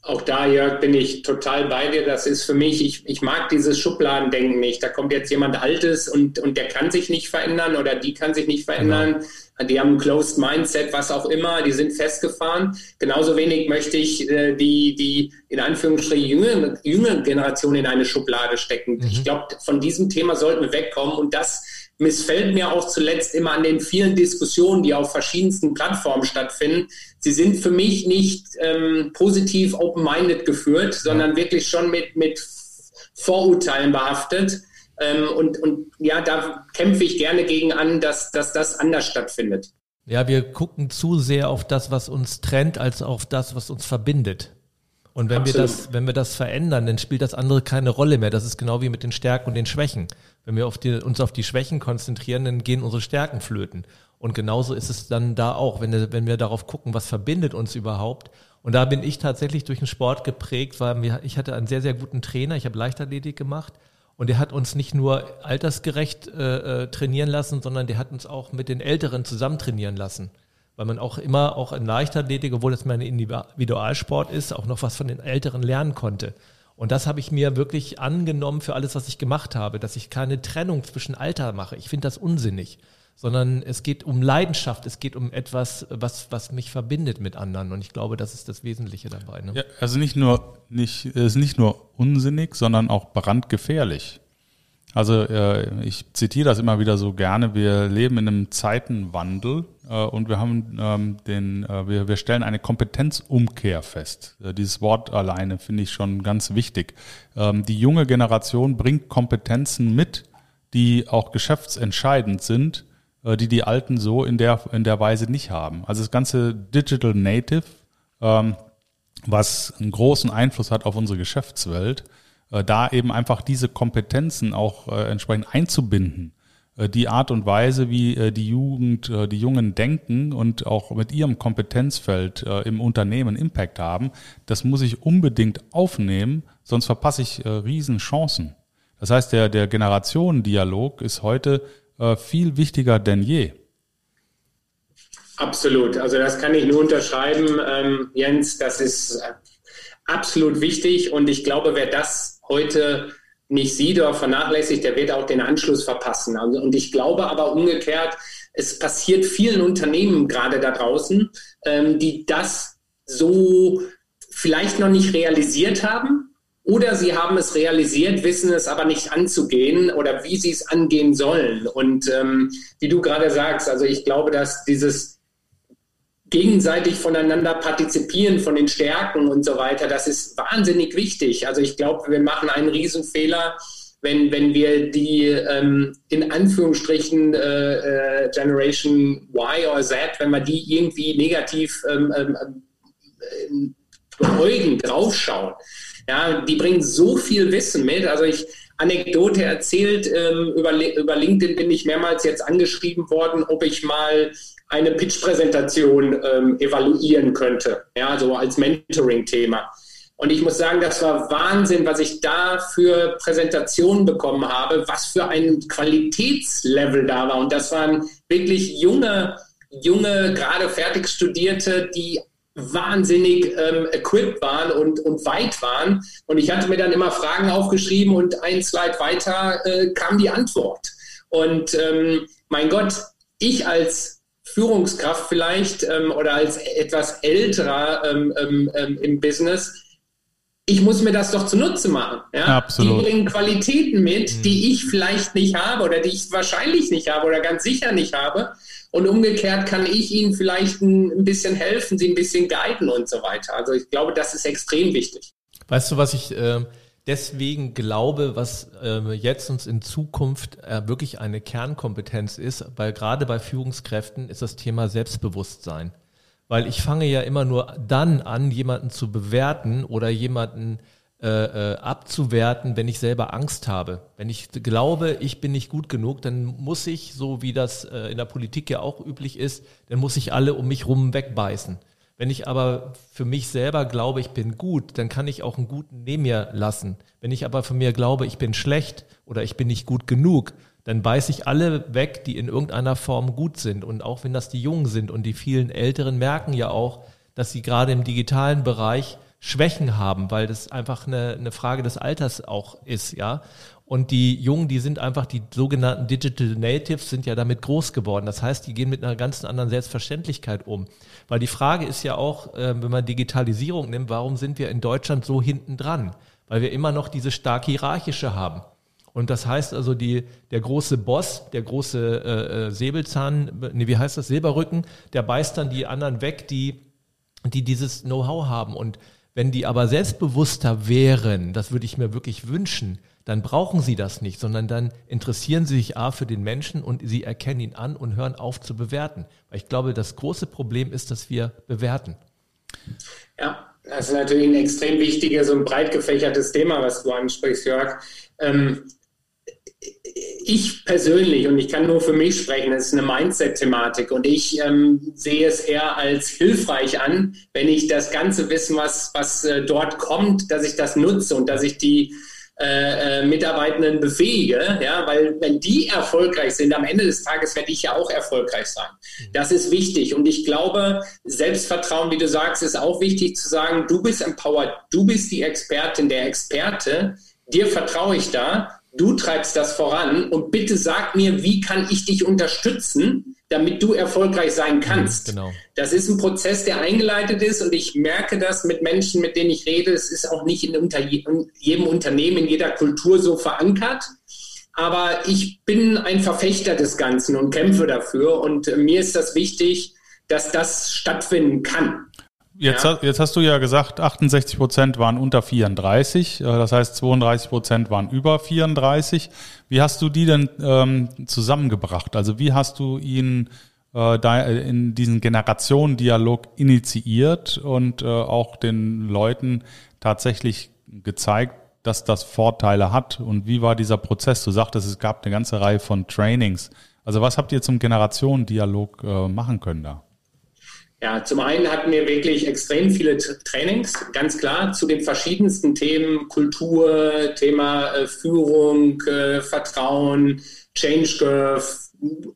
Auch da, Jörg, bin ich total bei dir. Das ist für mich, ich, ich mag dieses Schubladendenken nicht. Da kommt jetzt jemand Altes und, und der kann sich nicht verändern oder die kann sich nicht verändern. Genau. Die haben ein Closed Mindset, was auch immer, die sind festgefahren. Genauso wenig möchte ich äh, die, die in Anführungsstrichen jüngere, jüngere Generation in eine Schublade stecken. Mhm. Ich glaube, von diesem Thema sollten wir wegkommen und das missfällt mir auch zuletzt immer an den vielen Diskussionen, die auf verschiedensten Plattformen stattfinden. Sie sind für mich nicht ähm, positiv open-minded geführt, sondern wirklich schon mit, mit Vorurteilen behaftet. Ähm, und, und ja, da kämpfe ich gerne gegen an, dass, dass das anders stattfindet. Ja, wir gucken zu sehr auf das, was uns trennt, als auf das, was uns verbindet. Und wenn Absolut. wir das, wenn wir das verändern, dann spielt das andere keine Rolle mehr. Das ist genau wie mit den Stärken und den Schwächen. Wenn wir auf die, uns auf die Schwächen konzentrieren, dann gehen unsere Stärken flöten. Und genauso ist es dann da auch, wenn, wenn wir darauf gucken, was verbindet uns überhaupt. Und da bin ich tatsächlich durch den Sport geprägt, weil wir, ich hatte einen sehr, sehr guten Trainer. Ich habe Leichtathletik gemacht. Und der hat uns nicht nur altersgerecht äh, äh trainieren lassen, sondern der hat uns auch mit den Älteren zusammen trainieren lassen weil man auch immer, auch in Leichtathletik, obwohl das mein Individualsport ist, auch noch was von den Älteren lernen konnte. Und das habe ich mir wirklich angenommen für alles, was ich gemacht habe, dass ich keine Trennung zwischen Alter mache. Ich finde das unsinnig, sondern es geht um Leidenschaft, es geht um etwas, was, was mich verbindet mit anderen. Und ich glaube, das ist das Wesentliche dabei. Ne? Ja, also nicht nur, nicht, ist nicht nur unsinnig, sondern auch brandgefährlich. Also äh, ich zitiere das immer wieder so gerne. Wir leben in einem Zeitenwandel äh, und wir haben ähm, den, äh, wir, wir stellen eine Kompetenzumkehr fest. Äh, dieses Wort alleine finde ich schon ganz wichtig. Ähm, die junge Generation bringt Kompetenzen mit, die auch geschäftsentscheidend sind, äh, die die Alten so in der in der Weise nicht haben. Also das ganze Digital Native, ähm, was einen großen Einfluss hat auf unsere Geschäftswelt da eben einfach diese Kompetenzen auch äh, entsprechend einzubinden. Äh, die Art und Weise, wie äh, die Jugend, äh, die Jungen denken und auch mit ihrem Kompetenzfeld äh, im Unternehmen Impact haben, das muss ich unbedingt aufnehmen, sonst verpasse ich äh, Riesenchancen. Das heißt, der, der Generationendialog ist heute äh, viel wichtiger denn je. Absolut. Also das kann ich nur unterschreiben, ähm, Jens. Das ist absolut wichtig und ich glaube, wer das heute nicht sieht oder vernachlässigt, der wird auch den Anschluss verpassen. Also, und ich glaube aber umgekehrt, es passiert vielen Unternehmen gerade da draußen, ähm, die das so vielleicht noch nicht realisiert haben oder sie haben es realisiert, wissen es aber nicht anzugehen oder wie sie es angehen sollen. Und ähm, wie du gerade sagst, also ich glaube, dass dieses gegenseitig voneinander partizipieren, von den Stärken und so weiter, das ist wahnsinnig wichtig. Also ich glaube, wir machen einen Riesenfehler, wenn, wenn wir die ähm, in Anführungsstrichen äh, äh, Generation Y oder Z, wenn wir die irgendwie negativ ähm, ähm, äh, beäugen, draufschauen. Ja, die bringen so viel Wissen mit. Also ich Anekdote erzählt, ähm, über, über LinkedIn bin ich mehrmals jetzt angeschrieben worden, ob ich mal eine Pitch-Präsentation ähm, evaluieren könnte, ja, so als Mentoring-Thema. Und ich muss sagen, das war Wahnsinn, was ich da für Präsentationen bekommen habe, was für ein Qualitätslevel da war. Und das waren wirklich junge, junge, gerade fertig Studierte, die wahnsinnig ähm, equipped waren und, und weit waren. Und ich hatte mir dann immer Fragen aufgeschrieben und ein Slide weiter äh, kam die Antwort. Und ähm, mein Gott, ich als Führungskraft vielleicht ähm, oder als etwas älterer ähm, ähm, ähm, im Business, ich muss mir das doch zunutze machen. Ja? Absolut. Die bringen Qualitäten mit, mhm. die ich vielleicht nicht habe oder die ich wahrscheinlich nicht habe oder ganz sicher nicht habe. Und umgekehrt kann ich ihnen vielleicht ein, ein bisschen helfen, sie ein bisschen guiden und so weiter. Also ich glaube, das ist extrem wichtig. Weißt du, was ich äh, deswegen glaube, was äh, jetzt uns in Zukunft äh, wirklich eine Kernkompetenz ist, weil gerade bei Führungskräften ist das Thema Selbstbewusstsein. Weil ich fange ja immer nur dann an, jemanden zu bewerten oder jemanden äh, äh, abzuwerten, wenn ich selber Angst habe. Wenn ich glaube, ich bin nicht gut genug, dann muss ich, so wie das in der Politik ja auch üblich ist, dann muss ich alle um mich rum wegbeißen. Wenn ich aber für mich selber glaube, ich bin gut, dann kann ich auch einen guten neben mir lassen. Wenn ich aber von mir glaube, ich bin schlecht oder ich bin nicht gut genug, dann beiße ich alle weg, die in irgendeiner Form gut sind. Und auch wenn das die Jungen sind und die vielen Älteren merken ja auch, dass sie gerade im digitalen Bereich Schwächen haben, weil das einfach eine, eine Frage des Alters auch ist, ja. Und die Jungen, die sind einfach, die sogenannten Digital Natives sind ja damit groß geworden. Das heißt, die gehen mit einer ganz anderen Selbstverständlichkeit um. Weil die Frage ist ja auch, äh, wenn man Digitalisierung nimmt, warum sind wir in Deutschland so hinten dran? Weil wir immer noch diese stark hierarchische haben. Und das heißt also, die, der große Boss, der große äh, äh Säbelzahn, nee, wie heißt das, Silberrücken, der beißt dann die anderen weg, die, die dieses Know-how haben. Und wenn die aber selbstbewusster wären, das würde ich mir wirklich wünschen, dann brauchen sie das nicht, sondern dann interessieren sie sich A für den Menschen und sie erkennen ihn an und hören auf zu bewerten. Weil ich glaube, das große Problem ist, dass wir bewerten. Ja, das ist natürlich ein extrem wichtiges und breit gefächertes Thema, was du ansprichst, Jörg. Ähm, ich persönlich, und ich kann nur für mich sprechen, es ist eine Mindset-Thematik und ich ähm, sehe es eher als hilfreich an, wenn ich das ganze Wissen, was, was äh, dort kommt, dass ich das nutze und dass ich die äh, äh, Mitarbeitenden befähige, ja, weil wenn die erfolgreich sind, am Ende des Tages werde ich ja auch erfolgreich sein. Das ist wichtig. Und ich glaube, Selbstvertrauen, wie du sagst, ist auch wichtig zu sagen, du bist empowered, du bist die Expertin, der Experte, dir vertraue ich da, du treibst das voran. Und bitte sag mir, wie kann ich dich unterstützen, damit du erfolgreich sein mhm, kannst. Genau. Das ist ein Prozess, der eingeleitet ist und ich merke das mit Menschen, mit denen ich rede. Es ist auch nicht in, unter jedem Unternehmen, in jeder Kultur so verankert. Aber ich bin ein Verfechter des Ganzen und kämpfe dafür. Und mir ist das wichtig, dass das stattfinden kann. Jetzt, ja. jetzt hast du ja gesagt, 68 Prozent waren unter 34, äh, das heißt 32 Prozent waren über 34. Wie hast du die denn ähm, zusammengebracht? Also wie hast du ihn äh, in diesen Generationendialog initiiert und äh, auch den Leuten tatsächlich gezeigt, dass das Vorteile hat? Und wie war dieser Prozess? Du sagtest, es gab eine ganze Reihe von Trainings. Also was habt ihr zum Generationendialog äh, machen können da? Ja, zum einen hatten wir wirklich extrem viele Trainings, ganz klar, zu den verschiedensten Themen, Kultur, Thema äh, Führung, äh, Vertrauen, Change Curve,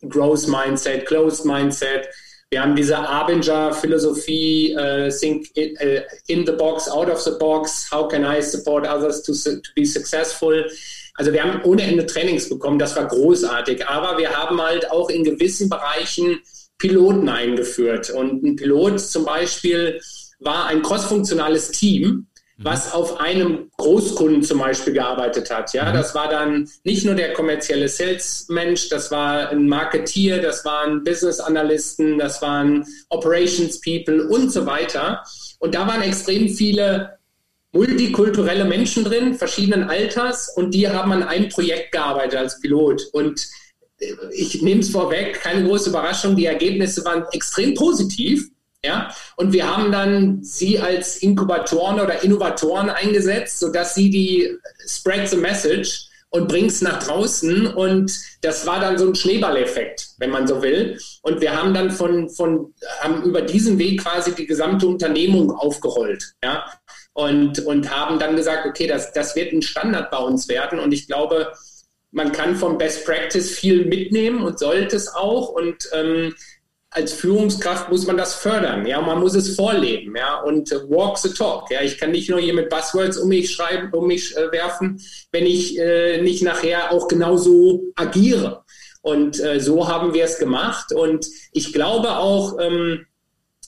Growth Mindset, Closed Mindset. Wir haben diese Abinger-Philosophie, uh, think in, uh, in, the box, out of the box, how can I support others to, to be successful? Also wir haben ohne Ende Trainings bekommen, das war großartig, aber wir haben halt auch in gewissen Bereichen Piloten eingeführt. Und ein Pilot zum Beispiel war ein crossfunktionales Team, mhm. was auf einem Großkunden zum Beispiel gearbeitet hat. Ja, mhm. das war dann nicht nur der kommerzielle Sales-Mensch, das war ein Marketeer, das waren Business-Analysten, das waren Operations-People und so weiter. Und da waren extrem viele multikulturelle Menschen drin, verschiedenen Alters, und die haben an einem Projekt gearbeitet als Pilot. Und ich nehme es vorweg, keine große Überraschung, die Ergebnisse waren extrem positiv. Ja, und wir haben dann sie als Inkubatoren oder Innovatoren eingesetzt, sodass sie die spread the message und bringt es nach draußen. Und das war dann so ein Schneeballeffekt, wenn man so will. Und wir haben dann von, von haben über diesen Weg quasi die gesamte Unternehmung aufgerollt. Ja, und, und haben dann gesagt, okay, das, das wird ein Standard bei uns werden. Und ich glaube, man kann vom Best Practice viel mitnehmen und sollte es auch. Und ähm, als Führungskraft muss man das fördern, ja, man muss es vorleben, ja, und äh, walk the talk, ja. Ich kann nicht nur hier mit Buzzwords um mich schreiben, um mich äh, werfen, wenn ich äh, nicht nachher auch genauso agiere. Und äh, so haben wir es gemacht. Und ich glaube auch, ähm,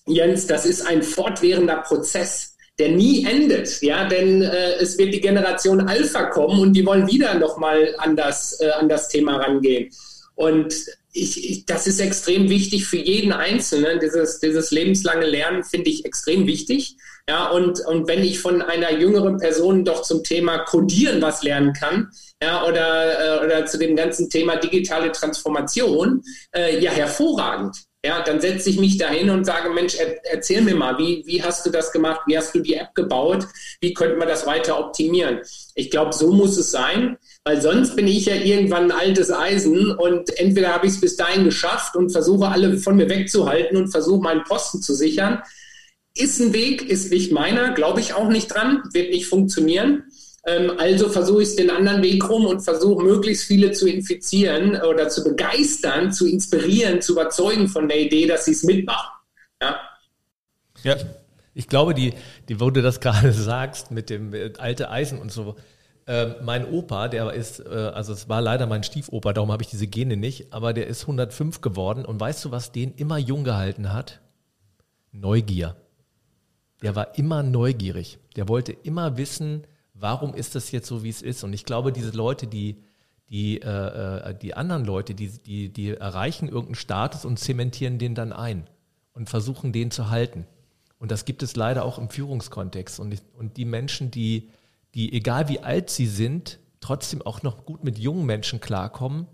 Jens, das ist ein fortwährender Prozess der nie endet, ja, denn äh, es wird die Generation Alpha kommen und die wollen wieder nochmal an das, äh, an das Thema rangehen. Und ich, ich, das ist extrem wichtig für jeden Einzelnen. Dieses, dieses lebenslange Lernen finde ich extrem wichtig. Ja, und, und wenn ich von einer jüngeren Person doch zum Thema Codieren was lernen kann, ja, oder, äh, oder zu dem ganzen Thema digitale Transformation, äh, ja, hervorragend. Ja, dann setze ich mich dahin und sage, Mensch, er, erzähl mir mal, wie, wie hast du das gemacht? Wie hast du die App gebaut? Wie könnten wir das weiter optimieren? Ich glaube, so muss es sein, weil sonst bin ich ja irgendwann ein altes Eisen und entweder habe ich es bis dahin geschafft und versuche alle von mir wegzuhalten und versuche meinen Posten zu sichern. Ist ein Weg, ist nicht meiner, glaube ich auch nicht dran, wird nicht funktionieren. Ähm, also versuche ich es den anderen Weg rum und versuche möglichst viele zu infizieren oder zu begeistern, zu inspirieren, zu überzeugen von der Idee, dass sie es mitmachen. Ja. ja, ich glaube, die, die, wo du das gerade sagst mit dem äh, alte Eisen und so. Äh, mein Opa, der ist, äh, also es war leider mein Stiefoper, darum habe ich diese Gene nicht, aber der ist 105 geworden und weißt du, was den immer jung gehalten hat? Neugier. Der war immer neugierig. Der wollte immer wissen, warum ist das jetzt so, wie es ist? Und ich glaube, diese Leute, die, die, äh, äh, die anderen Leute, die, die, die erreichen irgendeinen Status und zementieren den dann ein und versuchen, den zu halten. Und das gibt es leider auch im Führungskontext. Und, und die Menschen, die, die, egal wie alt sie sind, trotzdem auch noch gut mit jungen Menschen klarkommen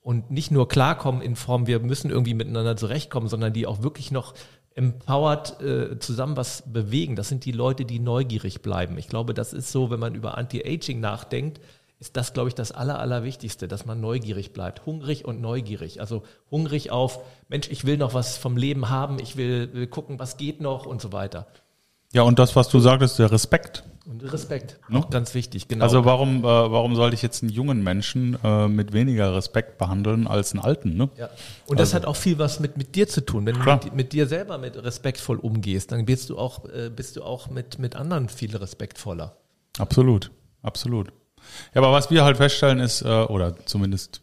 und nicht nur klarkommen in Form, wir müssen irgendwie miteinander zurechtkommen, sondern die auch wirklich noch empowered äh, zusammen was bewegen. Das sind die Leute, die neugierig bleiben. Ich glaube, das ist so, wenn man über Anti-Aging nachdenkt, ist das, glaube ich, das Aller, Allerwichtigste, dass man neugierig bleibt. Hungrig und neugierig. Also hungrig auf, Mensch, ich will noch was vom Leben haben, ich will, will gucken, was geht noch und so weiter. Ja, und das, was du sagtest, der Respekt. Und Respekt, Ne? auch ganz wichtig, genau. Also warum, äh, warum sollte ich jetzt einen jungen Menschen äh, mit weniger Respekt behandeln als einen alten? Ne? Ja. Und das Also- hat auch viel was mit, mit dir zu tun. Wenn Klar. du mit, mit dir selber mit respektvoll umgehst, dann bist du auch, äh, bist du auch mit, mit anderen viel respektvoller. Absolut, absolut. Ja, aber was wir halt feststellen ist, äh, oder zumindest,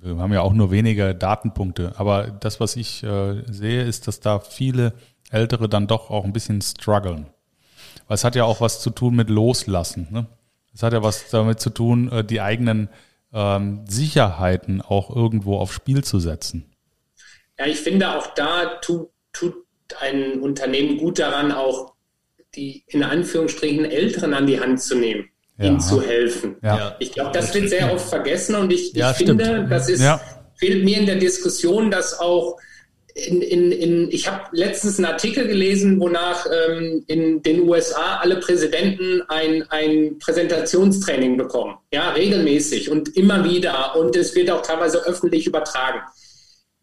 wir haben ja auch nur wenige Datenpunkte, aber das, was ich äh, sehe, ist, dass da viele Ältere dann doch auch ein bisschen strugglen. Weil es hat ja auch was zu tun mit Loslassen. Ne? Es hat ja was damit zu tun, äh, die eigenen ähm, Sicherheiten auch irgendwo aufs Spiel zu setzen. Ja, ich finde auch da tut, tut ein Unternehmen gut daran, auch die in Anführungsstrichen Älteren an die Hand zu nehmen, Ja. ihnen zu helfen. Ja. Ich glaube, das wird sehr oft vergessen und ich, Ja, ich finde, stimmt. das ist, Ja. fehlt mir in der Diskussion, dass auch in, in, in, ich habe letztens einen Artikel gelesen, wonach ähm, in den USA alle Präsidenten ein, ein Präsentationstraining bekommen. Ja, regelmäßig und immer wieder. Und es wird auch teilweise öffentlich übertragen.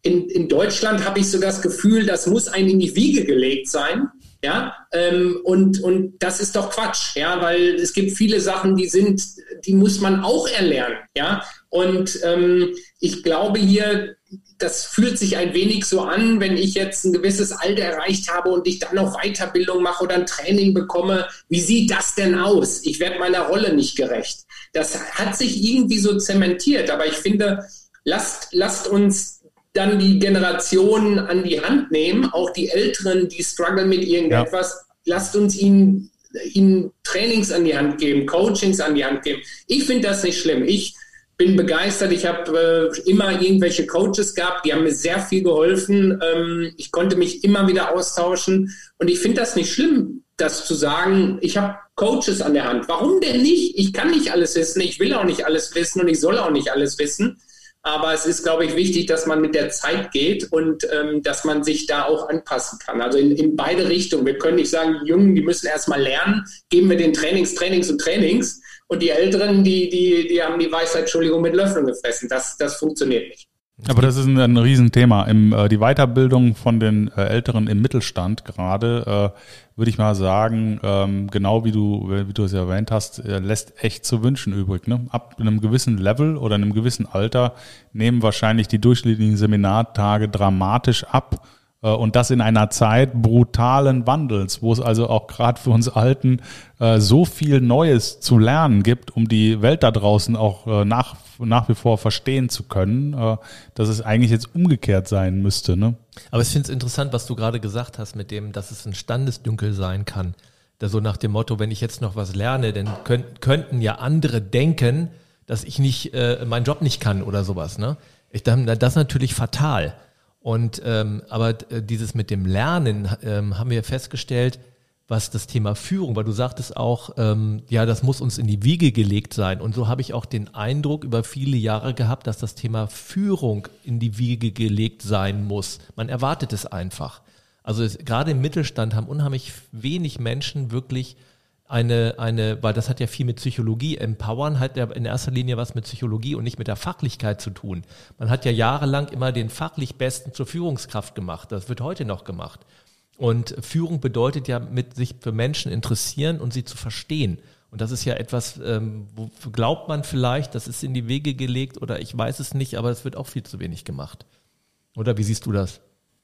In, in Deutschland habe ich so das Gefühl, das muss einem in die Wiege gelegt sein. Ja, ähm, und, und das ist doch Quatsch, ja, weil es gibt viele Sachen, die sind, die muss man auch erlernen, ja. Und ähm, ich glaube hier, das fühlt sich ein wenig so an, wenn ich jetzt ein gewisses Alter erreicht habe und ich dann noch Weiterbildung mache oder ein Training bekomme. Wie sieht das denn aus? Ich werde meiner Rolle nicht gerecht. Das hat sich irgendwie so zementiert, aber ich finde, lasst, lasst uns dann die Generationen an die Hand nehmen, auch die Älteren, die strugglen mit irgendetwas, lasst uns ihnen, ihnen Trainings an die Hand geben, Coachings an die Hand geben. Ich finde das nicht schlimm. Ich bin begeistert. Ich habe äh, immer irgendwelche Coaches gehabt, die haben mir sehr viel geholfen. Ähm, ich konnte mich immer wieder austauschen und ich finde das nicht schlimm, das zu sagen, ich habe Coaches an der Hand. Warum denn nicht? Ich kann nicht alles wissen, ich will auch nicht alles wissen und ich soll auch nicht alles wissen. Aber es ist, glaube ich, wichtig, dass man mit der Zeit geht und ähm, dass man sich da auch anpassen kann. Also in, in beide Richtungen. Wir können nicht sagen, die Jungen, die müssen erstmal lernen, geben wir den Trainings, Trainings und Trainings. Und die Älteren, die, die, die haben die Weisheit, Entschuldigung, mit Löffeln gefressen. Das, das funktioniert nicht. Aber das ist ein, ein Riesenthema. Im, äh, die Weiterbildung von den äh, Älteren im Mittelstand gerade, äh, würde ich mal sagen, ähm, genau wie du, wie du es ja erwähnt hast, äh, lässt echt zu wünschen übrig. Ne? Ab einem gewissen Level oder einem gewissen Alter nehmen wahrscheinlich die durchschnittlichen Seminartage dramatisch ab. Äh, Und das in einer Zeit brutalen Wandels, wo es also auch gerade für uns Alten äh, so viel Neues zu lernen gibt, um die Welt da draußen auch äh, nach, nach wie vor verstehen zu können, äh, dass es eigentlich jetzt umgekehrt sein müsste. Ne? Aber ich finde es interessant, was du gerade gesagt hast, mit dem, dass es ein Standesdünkel sein kann. Da so nach dem Motto, wenn ich jetzt noch was lerne, dann könnt, könnten ja andere denken, dass ich nicht äh, meinen Job nicht kann oder sowas. Ne? Ich, das ist natürlich fatal. Und ähm, aber äh, dieses mit dem Lernen ähm, haben wir festgestellt, was das Thema Führung, weil du sagtest auch, ähm, ja, das muss uns in die Wiege gelegt sein. Und so habe ich auch den Eindruck über viele Jahre gehabt, dass das Thema Führung in die Wiege gelegt sein muss. Man erwartet es einfach. Also es, gerade im Mittelstand haben unheimlich wenig Menschen wirklich eine, eine, weil das hat ja viel mit Psychologie. Empowern hat ja in erster Linie was mit Psychologie und nicht mit der Fachlichkeit zu tun. Man hat ja jahrelang immer den fachlich Besten zur Führungskraft gemacht. Das wird heute noch gemacht. Und Führung bedeutet ja, mit sich für Menschen interessieren und sie zu verstehen. Und das ist ja etwas, ähm, wo glaubt man vielleicht, das ist in die Wege gelegt oder ich weiß es nicht, aber es wird auch viel zu wenig gemacht. Oder wie siehst du das?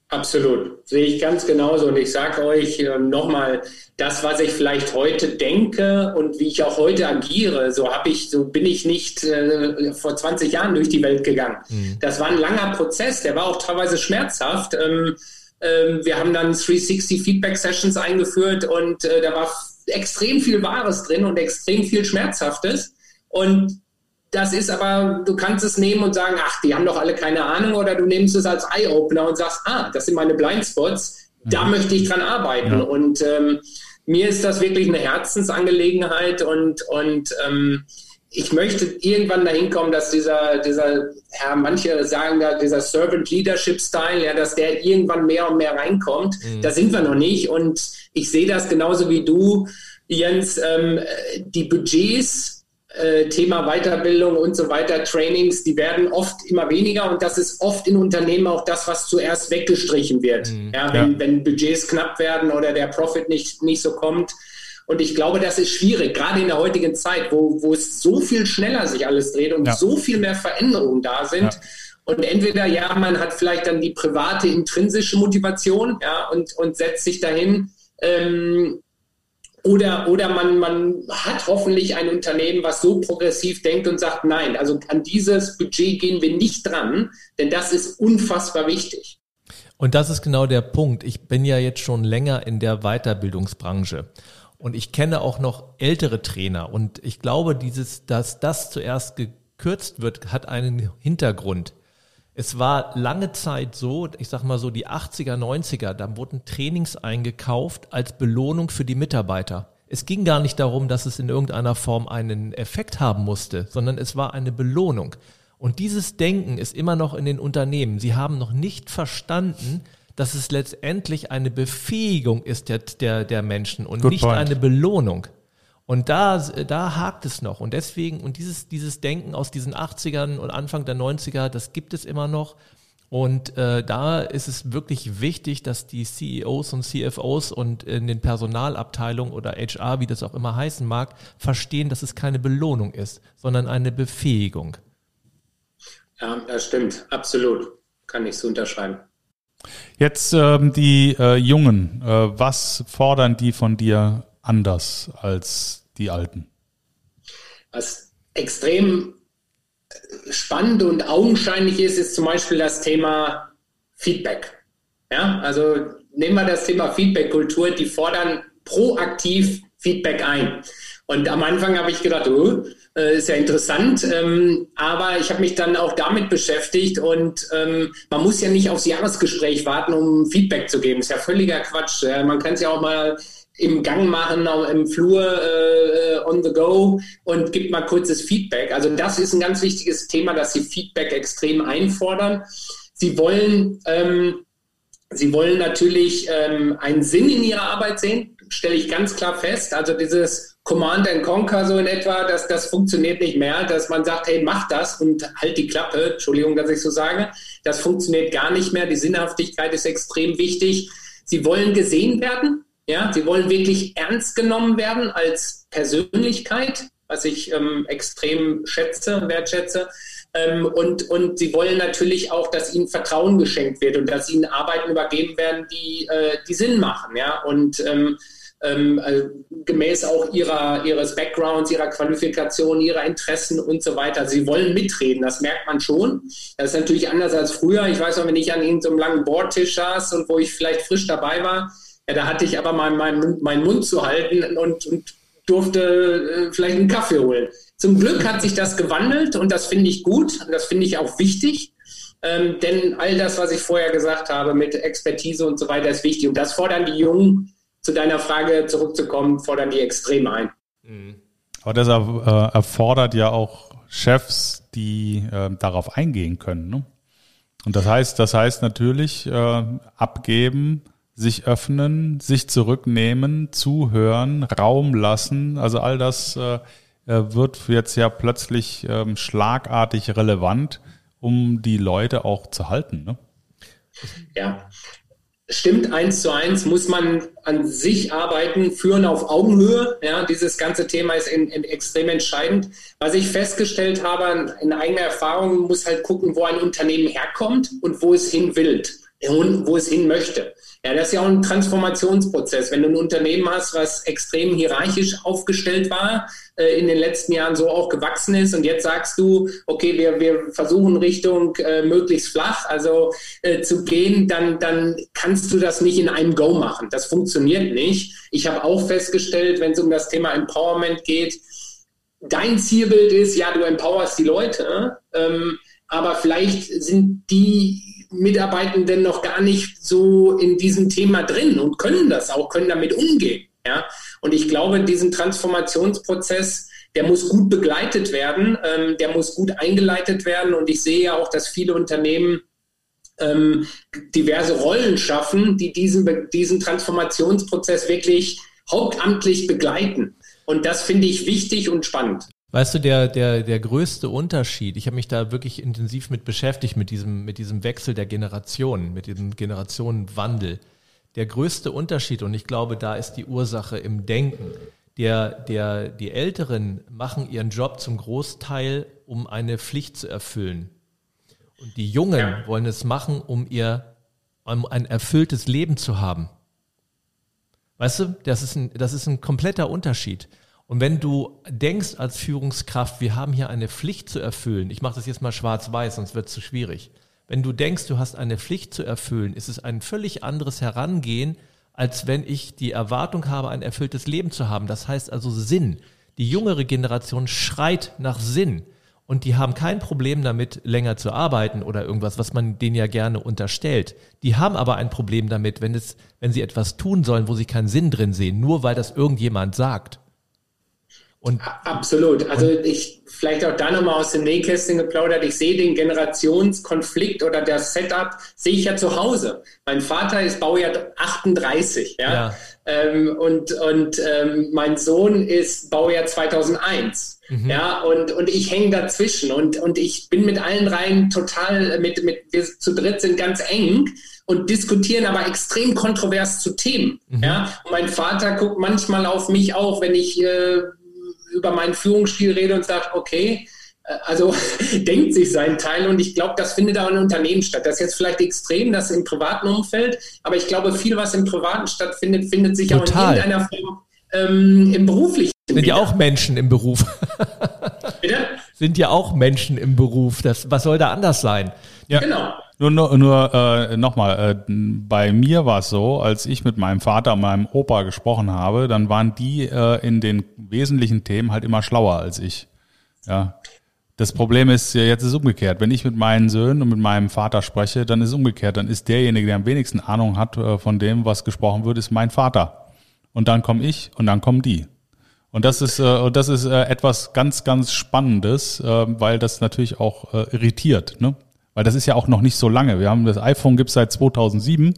Absolut, sehe ich ganz genauso. Und ich sage euch äh, nochmal, das, was ich vielleicht heute denke und wie ich auch heute agiere, so habe ich, so bin ich nicht äh, vor 20 Jahren durch die Welt gegangen. Mhm. Das war ein langer Prozess, der war auch teilweise schmerzhaft. Ähm, wir haben dann 360 Feedback Sessions eingeführt und äh, da war extrem viel Wahres drin und extrem viel Schmerzhaftes. Und das ist aber, du kannst es nehmen und sagen, ach, die haben doch alle keine Ahnung, oder du nimmst es als Eye-Opener und sagst, ah, das sind meine Blindspots, da mhm. möchte ich dran arbeiten. Ja. Und ähm, mir ist das wirklich eine Herzensangelegenheit und, und ähm, ich möchte irgendwann dahin kommen, dass dieser, dieser, ja, manche sagen da, dieser Servant Leadership Style, ja, dass der irgendwann mehr und mehr reinkommt. Mhm. Da sind wir noch nicht. Und ich sehe das genauso wie du, Jens, ähm, die Budgets äh, Thema Weiterbildung und so weiter, Trainings, die werden oft immer weniger und das ist oft in Unternehmen auch das, was zuerst weggestrichen wird. Mhm. Ja, wenn, ja. wenn Budgets knapp werden oder der Profit nicht, nicht so kommt. Und ich glaube, das ist schwierig, gerade in der heutigen Zeit, wo, wo es so viel schneller sich alles dreht und ja. so viel mehr Veränderungen da sind. Ja. Und entweder, ja, man hat vielleicht dann die private intrinsische Motivation, ja, und, und setzt sich dahin, ähm, oder, oder man, man hat hoffentlich ein Unternehmen, was so progressiv denkt und sagt, nein, also an dieses Budget gehen wir nicht dran, denn das ist unfassbar wichtig. Und das ist genau der Punkt. Ich bin ja jetzt schon länger in der Weiterbildungsbranche. Und ich kenne auch noch ältere Trainer. Und ich glaube, dieses, dass das zuerst gekürzt wird, hat einen Hintergrund. Es war lange Zeit so, ich sag mal so die 80er, 90er, da wurden Trainings eingekauft als Belohnung für die Mitarbeiter. Es ging gar nicht darum, dass es in irgendeiner Form einen Effekt haben musste, sondern es war eine Belohnung. Und dieses Denken ist immer noch in den Unternehmen. Sie haben noch nicht verstanden, dass es letztendlich eine Befähigung ist der, der, der Menschen und Good nicht point. eine Belohnung. Und da, da hakt es noch. Und deswegen, und dieses, dieses Denken aus diesen 80ern und Anfang der 90er, das gibt es immer noch. Und äh, da ist es wirklich wichtig, dass die CEOs und CFOs und in den Personalabteilungen oder HR, wie das auch immer heißen mag, verstehen, dass es keine Belohnung ist, sondern eine Befähigung. Ja, das stimmt, absolut. Kann ich so unterschreiben. Jetzt ähm, die äh, Jungen, äh, was fordern die von dir anders als die Alten? Was extrem spannend und augenscheinlich ist, ist zum Beispiel das Thema Feedback. Ja, also nehmen wir das Thema Feedback-Kultur, die fordern proaktiv Feedback ein. Und am Anfang habe ich gedacht, oh, äh, ist ja interessant. Ähm, aber ich habe mich dann auch damit beschäftigt und ähm, man muss ja nicht aufs Jahresgespräch warten, um Feedback zu geben. Ist ja völliger Quatsch. Man kann es ja auch mal im Gang machen, im Flur, äh, on the go und gibt mal kurzes Feedback. Also das ist ein ganz wichtiges Thema, dass sie Feedback extrem einfordern. Sie wollen, ähm, sie wollen natürlich ähm, einen Sinn in ihrer Arbeit sehen, stelle ich ganz klar fest. Also dieses Command and Conquer so in etwa, dass das funktioniert nicht mehr, dass man sagt, hey, mach das und halt die Klappe, Entschuldigung, dass ich so sage, das funktioniert gar nicht mehr. Die Sinnhaftigkeit ist extrem wichtig. Sie wollen gesehen werden, ja, sie wollen wirklich ernst genommen werden als Persönlichkeit, was ich ähm, extrem schätze, wertschätze. Ähm, und, und sie wollen natürlich auch, dass ihnen Vertrauen geschenkt wird und dass ihnen Arbeiten übergeben werden, die, äh, die Sinn machen. Ja, und ähm, ähm, äh, gemäß auch ihrer, ihres Backgrounds, ihrer Qualifikation, ihrer Interessen und so weiter. Sie wollen mitreden, das merkt man schon. Das ist natürlich anders als früher. Ich weiß noch, wenn ich an irgendeinem langen Bordtisch saß und wo ich vielleicht frisch dabei war, ja, da hatte ich aber mal meinen, meinen Mund zu halten und, und durfte äh, vielleicht einen Kaffee holen. Zum Glück hat sich das gewandelt und das finde ich gut und das finde ich auch wichtig. Ähm, denn all das, was ich vorher gesagt habe mit Expertise und so weiter, ist wichtig. Und das fordern die Jungen zu deiner Frage zurückzukommen, fordern die extrem ein. Mhm. Aber das äh, erfordert ja auch Chefs, die äh, darauf eingehen können. Ne? Und das heißt, das heißt natürlich äh, abgeben, sich öffnen, sich zurücknehmen, zuhören, Raum lassen. Also all das äh, äh wird jetzt ja plötzlich ähm, schlagartig relevant, um die Leute auch zu halten. Ne? Ja, stimmt eins zu eins, muss man an sich arbeiten, führen auf Augenhöhe. Ja, dieses ganze Thema ist in, in extrem entscheidend. Was ich festgestellt habe in eigener Erfahrung, muss halt gucken, wo ein Unternehmen herkommt und wo es hin will und wo es hin möchte. Ja, das ist ja auch ein Transformationsprozess. Wenn du ein Unternehmen hast, was extrem hierarchisch aufgestellt war, in den letzten Jahren so auch gewachsen ist und jetzt sagst du, okay, wir, wir versuchen Richtung äh, möglichst flach, also äh, zu gehen, dann, dann kannst du das nicht in einem Go machen. Das funktioniert nicht. Ich habe auch festgestellt, wenn es um das Thema Empowerment geht, dein Zielbild ist, ja, du empowerst die Leute, ähm, aber vielleicht sind die Mitarbeitenden noch gar nicht so in diesem Thema drin und können das auch, können damit umgehen. Ja? Und ich glaube, diesen Transformationsprozess, der muss gut begleitet werden, ähm, der muss gut eingeleitet werden. Und ich sehe ja auch, dass viele Unternehmen ähm, diverse Rollen schaffen, die diesen, diesen Transformationsprozess wirklich hauptamtlich begleiten. Und das finde ich wichtig und spannend. Weißt du, der, der, der größte Unterschied, ich habe mich da wirklich intensiv mit beschäftigt, mit diesem, mit diesem Wechsel der Generationen, mit diesem Generationenwandel. Der größte Unterschied, und ich glaube, da ist die Ursache im Denken. Der, der, die Älteren machen ihren Job zum Großteil, um eine Pflicht zu erfüllen. Und die Jungen ja. wollen es machen, um ihr um ein erfülltes Leben zu haben. Weißt du, das ist ein, das ist ein kompletter Unterschied. Und wenn du denkst als Führungskraft, wir haben hier eine Pflicht zu erfüllen, ich mache das jetzt mal schwarz-weiß, sonst wird es zu schwierig. Wenn du denkst, du hast eine Pflicht zu erfüllen, ist es ein völlig anderes Herangehen, als wenn ich die Erwartung habe, ein erfülltes Leben zu haben. Das heißt also Sinn. Die jüngere Generation schreit nach Sinn. Und die haben kein Problem damit, länger zu arbeiten oder irgendwas, was man denen ja gerne unterstellt. Die haben aber ein Problem damit, wenn, es, wenn sie etwas tun sollen, wo sie keinen Sinn drin sehen, nur weil das irgendjemand sagt. Und, Absolut. Also ich vielleicht auch da nochmal aus dem Nähkästchen geplaudert. Ich sehe den Generationskonflikt oder das Setup sehe ich ja zu Hause. Mein Vater ist Baujahr 38, ja. ja. Ähm, und und ähm, mein Sohn ist Baujahr 2001. Mhm. Ja, und, und ich hänge dazwischen und, und ich bin mit allen dreien total, mit, mit, wir zu dritt sind ganz eng und diskutieren aber extrem kontrovers zu Themen. Mhm. Ja, und mein Vater guckt manchmal auf mich auch, wenn ich äh, über meinen Führungsstil rede und sagt, okay, äh, also denkt sich sein Teil und ich glaube, das findet auch in Unternehmen statt. Das ist jetzt vielleicht extrem, das im privaten Umfeld, aber ich glaube, viel, was im privaten stattfindet, findet sich Total. auch in irgendeiner Form ähm, im beruflichen. Sind ja auch Menschen im Beruf. Bitte? Sind ja auch Menschen im Beruf. Das, was soll da anders sein? Ja. Genau. Nur, nur, nur äh, nochmal, äh, bei mir war es so, als ich mit meinem Vater und meinem Opa gesprochen habe, dann waren die äh, in den wesentlichen Themen halt immer schlauer als ich. Ja. Das Problem ist, jetzt ist es umgekehrt. Wenn ich mit meinen Söhnen und mit meinem Vater spreche, dann ist es umgekehrt. Dann ist derjenige, der am wenigsten Ahnung hat äh, von dem, was gesprochen wird, ist mein Vater. Und dann komme ich und dann kommen die. Und das ist, äh, das ist äh, etwas ganz, ganz Spannendes, äh, weil das natürlich auch äh, irritiert. Ne? Weil das ist ja auch noch nicht so lange. Wir haben das iPhone gibt seit 2007.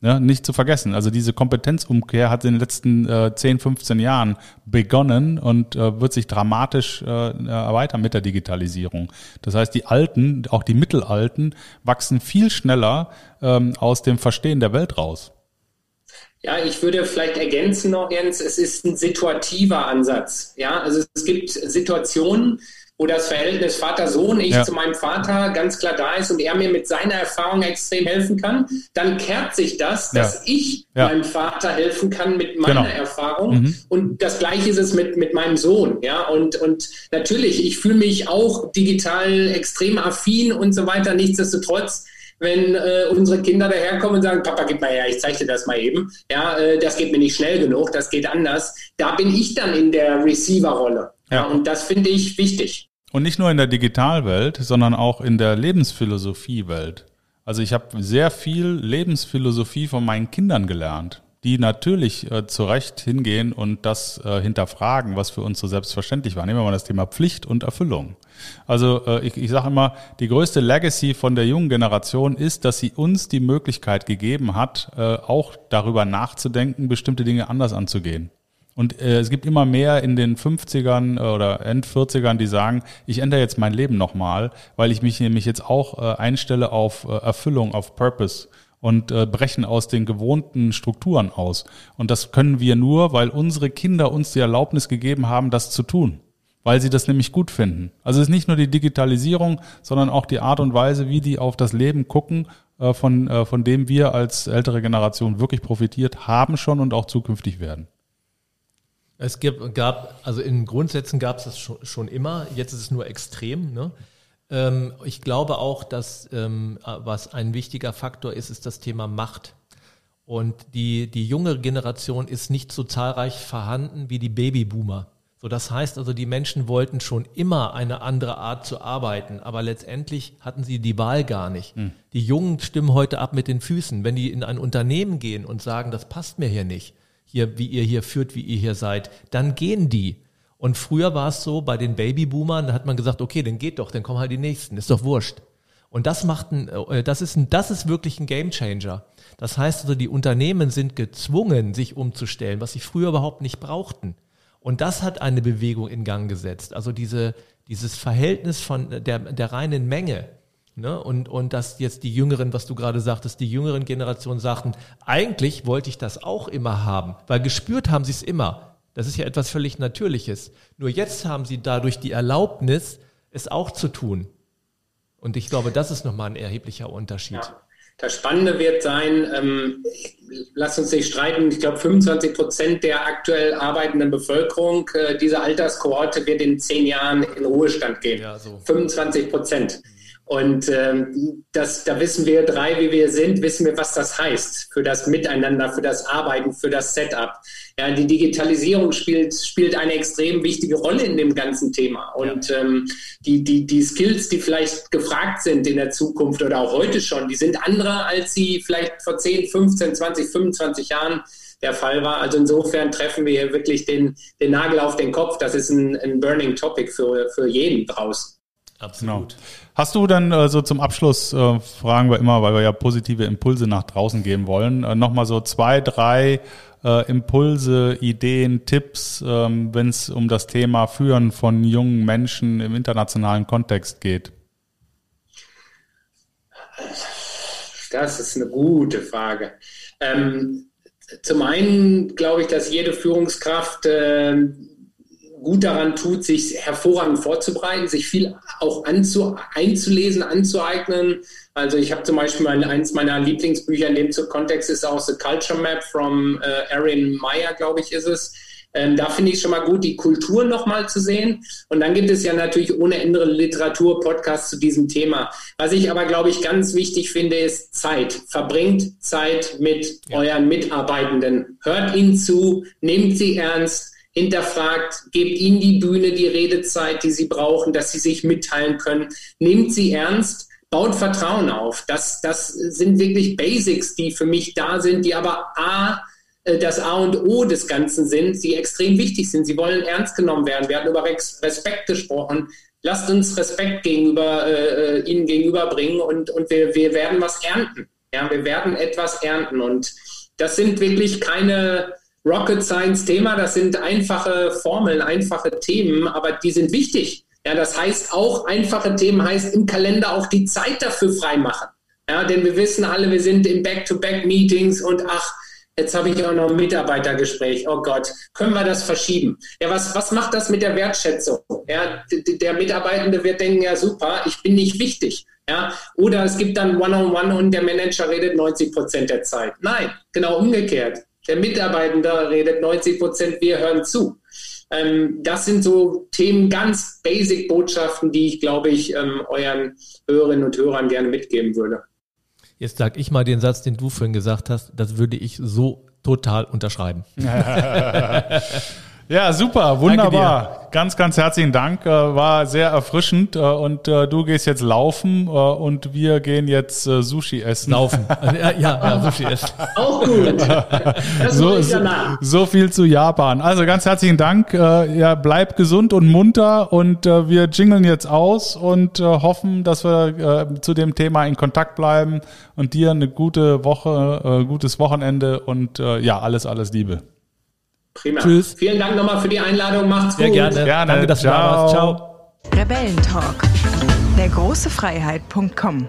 Ja, nicht zu vergessen. Also diese Kompetenzumkehr hat in den letzten äh, 10, 15 Jahren begonnen und äh, wird sich dramatisch äh, erweitern mit der Digitalisierung. Das heißt, die Alten, auch die Mittelalten, wachsen viel schneller ähm, aus dem Verstehen der Welt raus. Ja, ich würde vielleicht ergänzen noch, Jens, es ist ein situativer Ansatz. Ja, also es gibt Situationen, wo das Verhältnis Vater-Sohn, ich ja. zu meinem Vater ganz klar da ist und er mir mit seiner Erfahrung extrem helfen kann, dann kehrt sich das, dass ja. ich ja. meinem Vater helfen kann mit meiner genau. Erfahrung. Mhm. Und das Gleiche ist es mit, mit meinem Sohn. Ja, und, und natürlich, ich fühle mich auch digital extrem affin und so weiter. Nichtsdestotrotz, wenn äh, unsere Kinder daherkommen und sagen, Papa, gib mal her, ich zeige dir das mal eben. Ja, äh, das geht mir nicht schnell genug, das geht anders. Da bin ich dann in der Receiver-Rolle. Ja. und das finde ich wichtig. Und nicht nur in der Digitalwelt, sondern auch in der Lebensphilosophie-Welt. Also ich habe sehr viel Lebensphilosophie von meinen Kindern gelernt, die natürlich äh, zu Recht hingehen und das äh, hinterfragen, was für uns so selbstverständlich war. Nehmen wir mal das Thema Pflicht und Erfüllung. Also äh, ich, ich sage immer, die größte Legacy von der jungen Generation ist, dass sie uns die Möglichkeit gegeben hat, äh, auch darüber nachzudenken, bestimmte Dinge anders anzugehen. Und äh, es gibt immer mehr in den 50ern äh, oder End 40ern, die sagen, ich ändere jetzt mein Leben nochmal, weil ich mich nämlich jetzt auch äh, einstelle auf äh, Erfüllung, auf Purpose und äh, brechen aus den gewohnten Strukturen aus. Und das können wir nur, weil unsere Kinder uns die Erlaubnis gegeben haben, das zu tun. Weil sie das nämlich gut finden. Also es ist nicht nur die Digitalisierung, sondern auch die Art und Weise, wie die auf das Leben gucken, äh, von, äh, von dem wir als ältere Generation wirklich profitiert haben schon und auch zukünftig werden. Es gab, also in Grundsätzen gab es das schon, schon, immer, jetzt ist es nur extrem. Ne? Ähm, ich glaube auch, dass ähm, was ein wichtiger Faktor ist, ist das Thema Macht. Und die, die junge Generation ist nicht so zahlreich vorhanden wie die Babyboomer. So, das heißt also, die Menschen wollten schon immer eine andere Art zu arbeiten, aber letztendlich hatten sie die Wahl gar nicht. Hm. Die Jungen stimmen heute ab mit den Füßen. Wenn die in ein Unternehmen gehen und sagen, das passt mir hier nicht, hier, wie ihr hier führt, wie ihr hier seid, dann gehen die. Und früher war es so, bei den Babyboomern, da hat man gesagt, okay, dann geht doch, dann kommen halt die nächsten, ist doch wurscht. Und das macht ein, äh, das ist ein, das ist wirklich ein Gamechanger. Das heißt also, die Unternehmen sind gezwungen, sich umzustellen, was sie früher überhaupt nicht brauchten. Und das hat eine Bewegung in Gang gesetzt. Also diese, dieses Verhältnis von der, der reinen Menge. Ne? Und, und dass jetzt die Jüngeren, was du gerade sagtest, die jüngeren Generationen sagten, eigentlich wollte ich das auch immer haben, weil gespürt haben sie es immer. Das ist ja etwas völlig Natürliches. Nur jetzt haben sie dadurch die Erlaubnis, es auch zu tun. Und ich glaube, das ist nochmal ein erheblicher Unterschied. Ja. Das Spannende wird sein, ähm, lass uns nicht streiten, ich glaube 25 Prozent der aktuell arbeitenden Bevölkerung äh, dieser Alterskohorte wird in zehn Jahren in Ruhestand gehen. Ja, so. 25 Prozent. Und ähm, das, da wissen wir drei, wie wir sind, wissen wir, was das heißt für das Miteinander, für das Arbeiten, für das Setup. Ja, die Digitalisierung spielt, spielt eine extrem wichtige Rolle in dem ganzen Thema. Und ja. ähm, die, die, die Skills, die vielleicht gefragt sind in der Zukunft oder auch heute schon, die sind andere, als sie vielleicht vor 10, 15, 20, 25 Jahren der Fall war. Also insofern treffen wir hier wirklich den, den Nagel auf den Kopf. Das ist ein, ein Burning Topic für, für jeden draußen. Absolut. Genau. Hast du dann äh, so zum Abschluss, äh, fragen wir immer, weil wir ja positive Impulse nach draußen geben wollen, äh, nochmal so zwei, drei äh, Impulse, Ideen, Tipps, ähm, wenn es um das Thema Führen von jungen Menschen im internationalen Kontext geht? Das ist eine gute Frage. Ähm, zum einen glaube ich, dass jede Führungskraft äh, gut daran tut, sich hervorragend vorzubereiten, sich viel auch anzu, einzulesen, anzueignen. Also ich habe zum Beispiel mein, eins meiner Lieblingsbücher in dem Kontext ist auch The Culture Map from äh, Erin Meyer, glaube ich, ist es. Ähm, da finde ich schon mal gut, die Kultur nochmal zu sehen. Und dann gibt es ja natürlich ohne Ende Literatur, Podcasts zu diesem Thema. Was ich aber, glaube ich, ganz wichtig finde, ist Zeit. Verbringt Zeit mit ja. euren Mitarbeitenden. Hört ihnen zu, nehmt sie ernst hinterfragt, gebt ihnen die Bühne, die Redezeit, die sie brauchen, dass sie sich mitteilen können, nehmt sie ernst, baut Vertrauen auf. Das, das sind wirklich Basics, die für mich da sind, die aber A, äh, das A und O des Ganzen sind, die extrem wichtig sind. Sie wollen ernst genommen werden. Wir hatten über Respekt gesprochen. Lasst uns Respekt gegenüber äh, äh, ihnen gegenüberbringen und, und wir, wir werden was ernten. Ja, wir werden etwas ernten. Und das sind wirklich keine Rocket Science Thema. Das sind einfache Formeln, einfache Themen, aber die sind wichtig. Ja, das heißt auch, einfache Themen heißt im Kalender auch die Zeit dafür freimachen. Ja, denn wir wissen alle, wir sind in Back-to-Back-Meetings und ach, jetzt habe ich auch noch ein Mitarbeitergespräch. Oh Gott, können wir das verschieben? Ja, was, was macht das mit der Wertschätzung? Ja, der Mitarbeitende wird denken, ja super, ich bin nicht wichtig. Ja, oder es gibt dann One-on-One -on -one und der Manager redet 90 Prozent der Zeit. Nein, genau umgekehrt. Der Mitarbeitende redet 90 Prozent, wir hören zu. Ähm, das sind so Themen, ganz basic Botschaften, die ich, glaube ich, ähm, euren Hörerinnen und Hörern gerne mitgeben würde. Jetzt sag ich mal den Satz, den du vorhin gesagt hast, das würde ich so total unterschreiben. Ja, super, wunderbar. Ganz, ganz herzlichen Dank. Äh, war sehr erfrischend. Äh, und äh, du gehst jetzt laufen und wir gehen jetzt Sushi essen. Laufen. Ja, ja, Sushi essen. Auch gut. so, so, so, viel zu Japan. Also ganz herzlichen Dank. Ja, bleib gesund und munter und wir jingeln jetzt aus und hoffen, dass wir zu dem Thema in Kontakt bleiben und dir eine gute Woche, gutes Wochenende und ja, alles, alles Liebe. Prima. Tschüss. Vielen Dank nochmal für die Einladung. Macht's Sehr gut. Gerne. gerne. Danke, dass Ciao. du da warst. Ciao. Rebellentalk. Der große Freiheit.com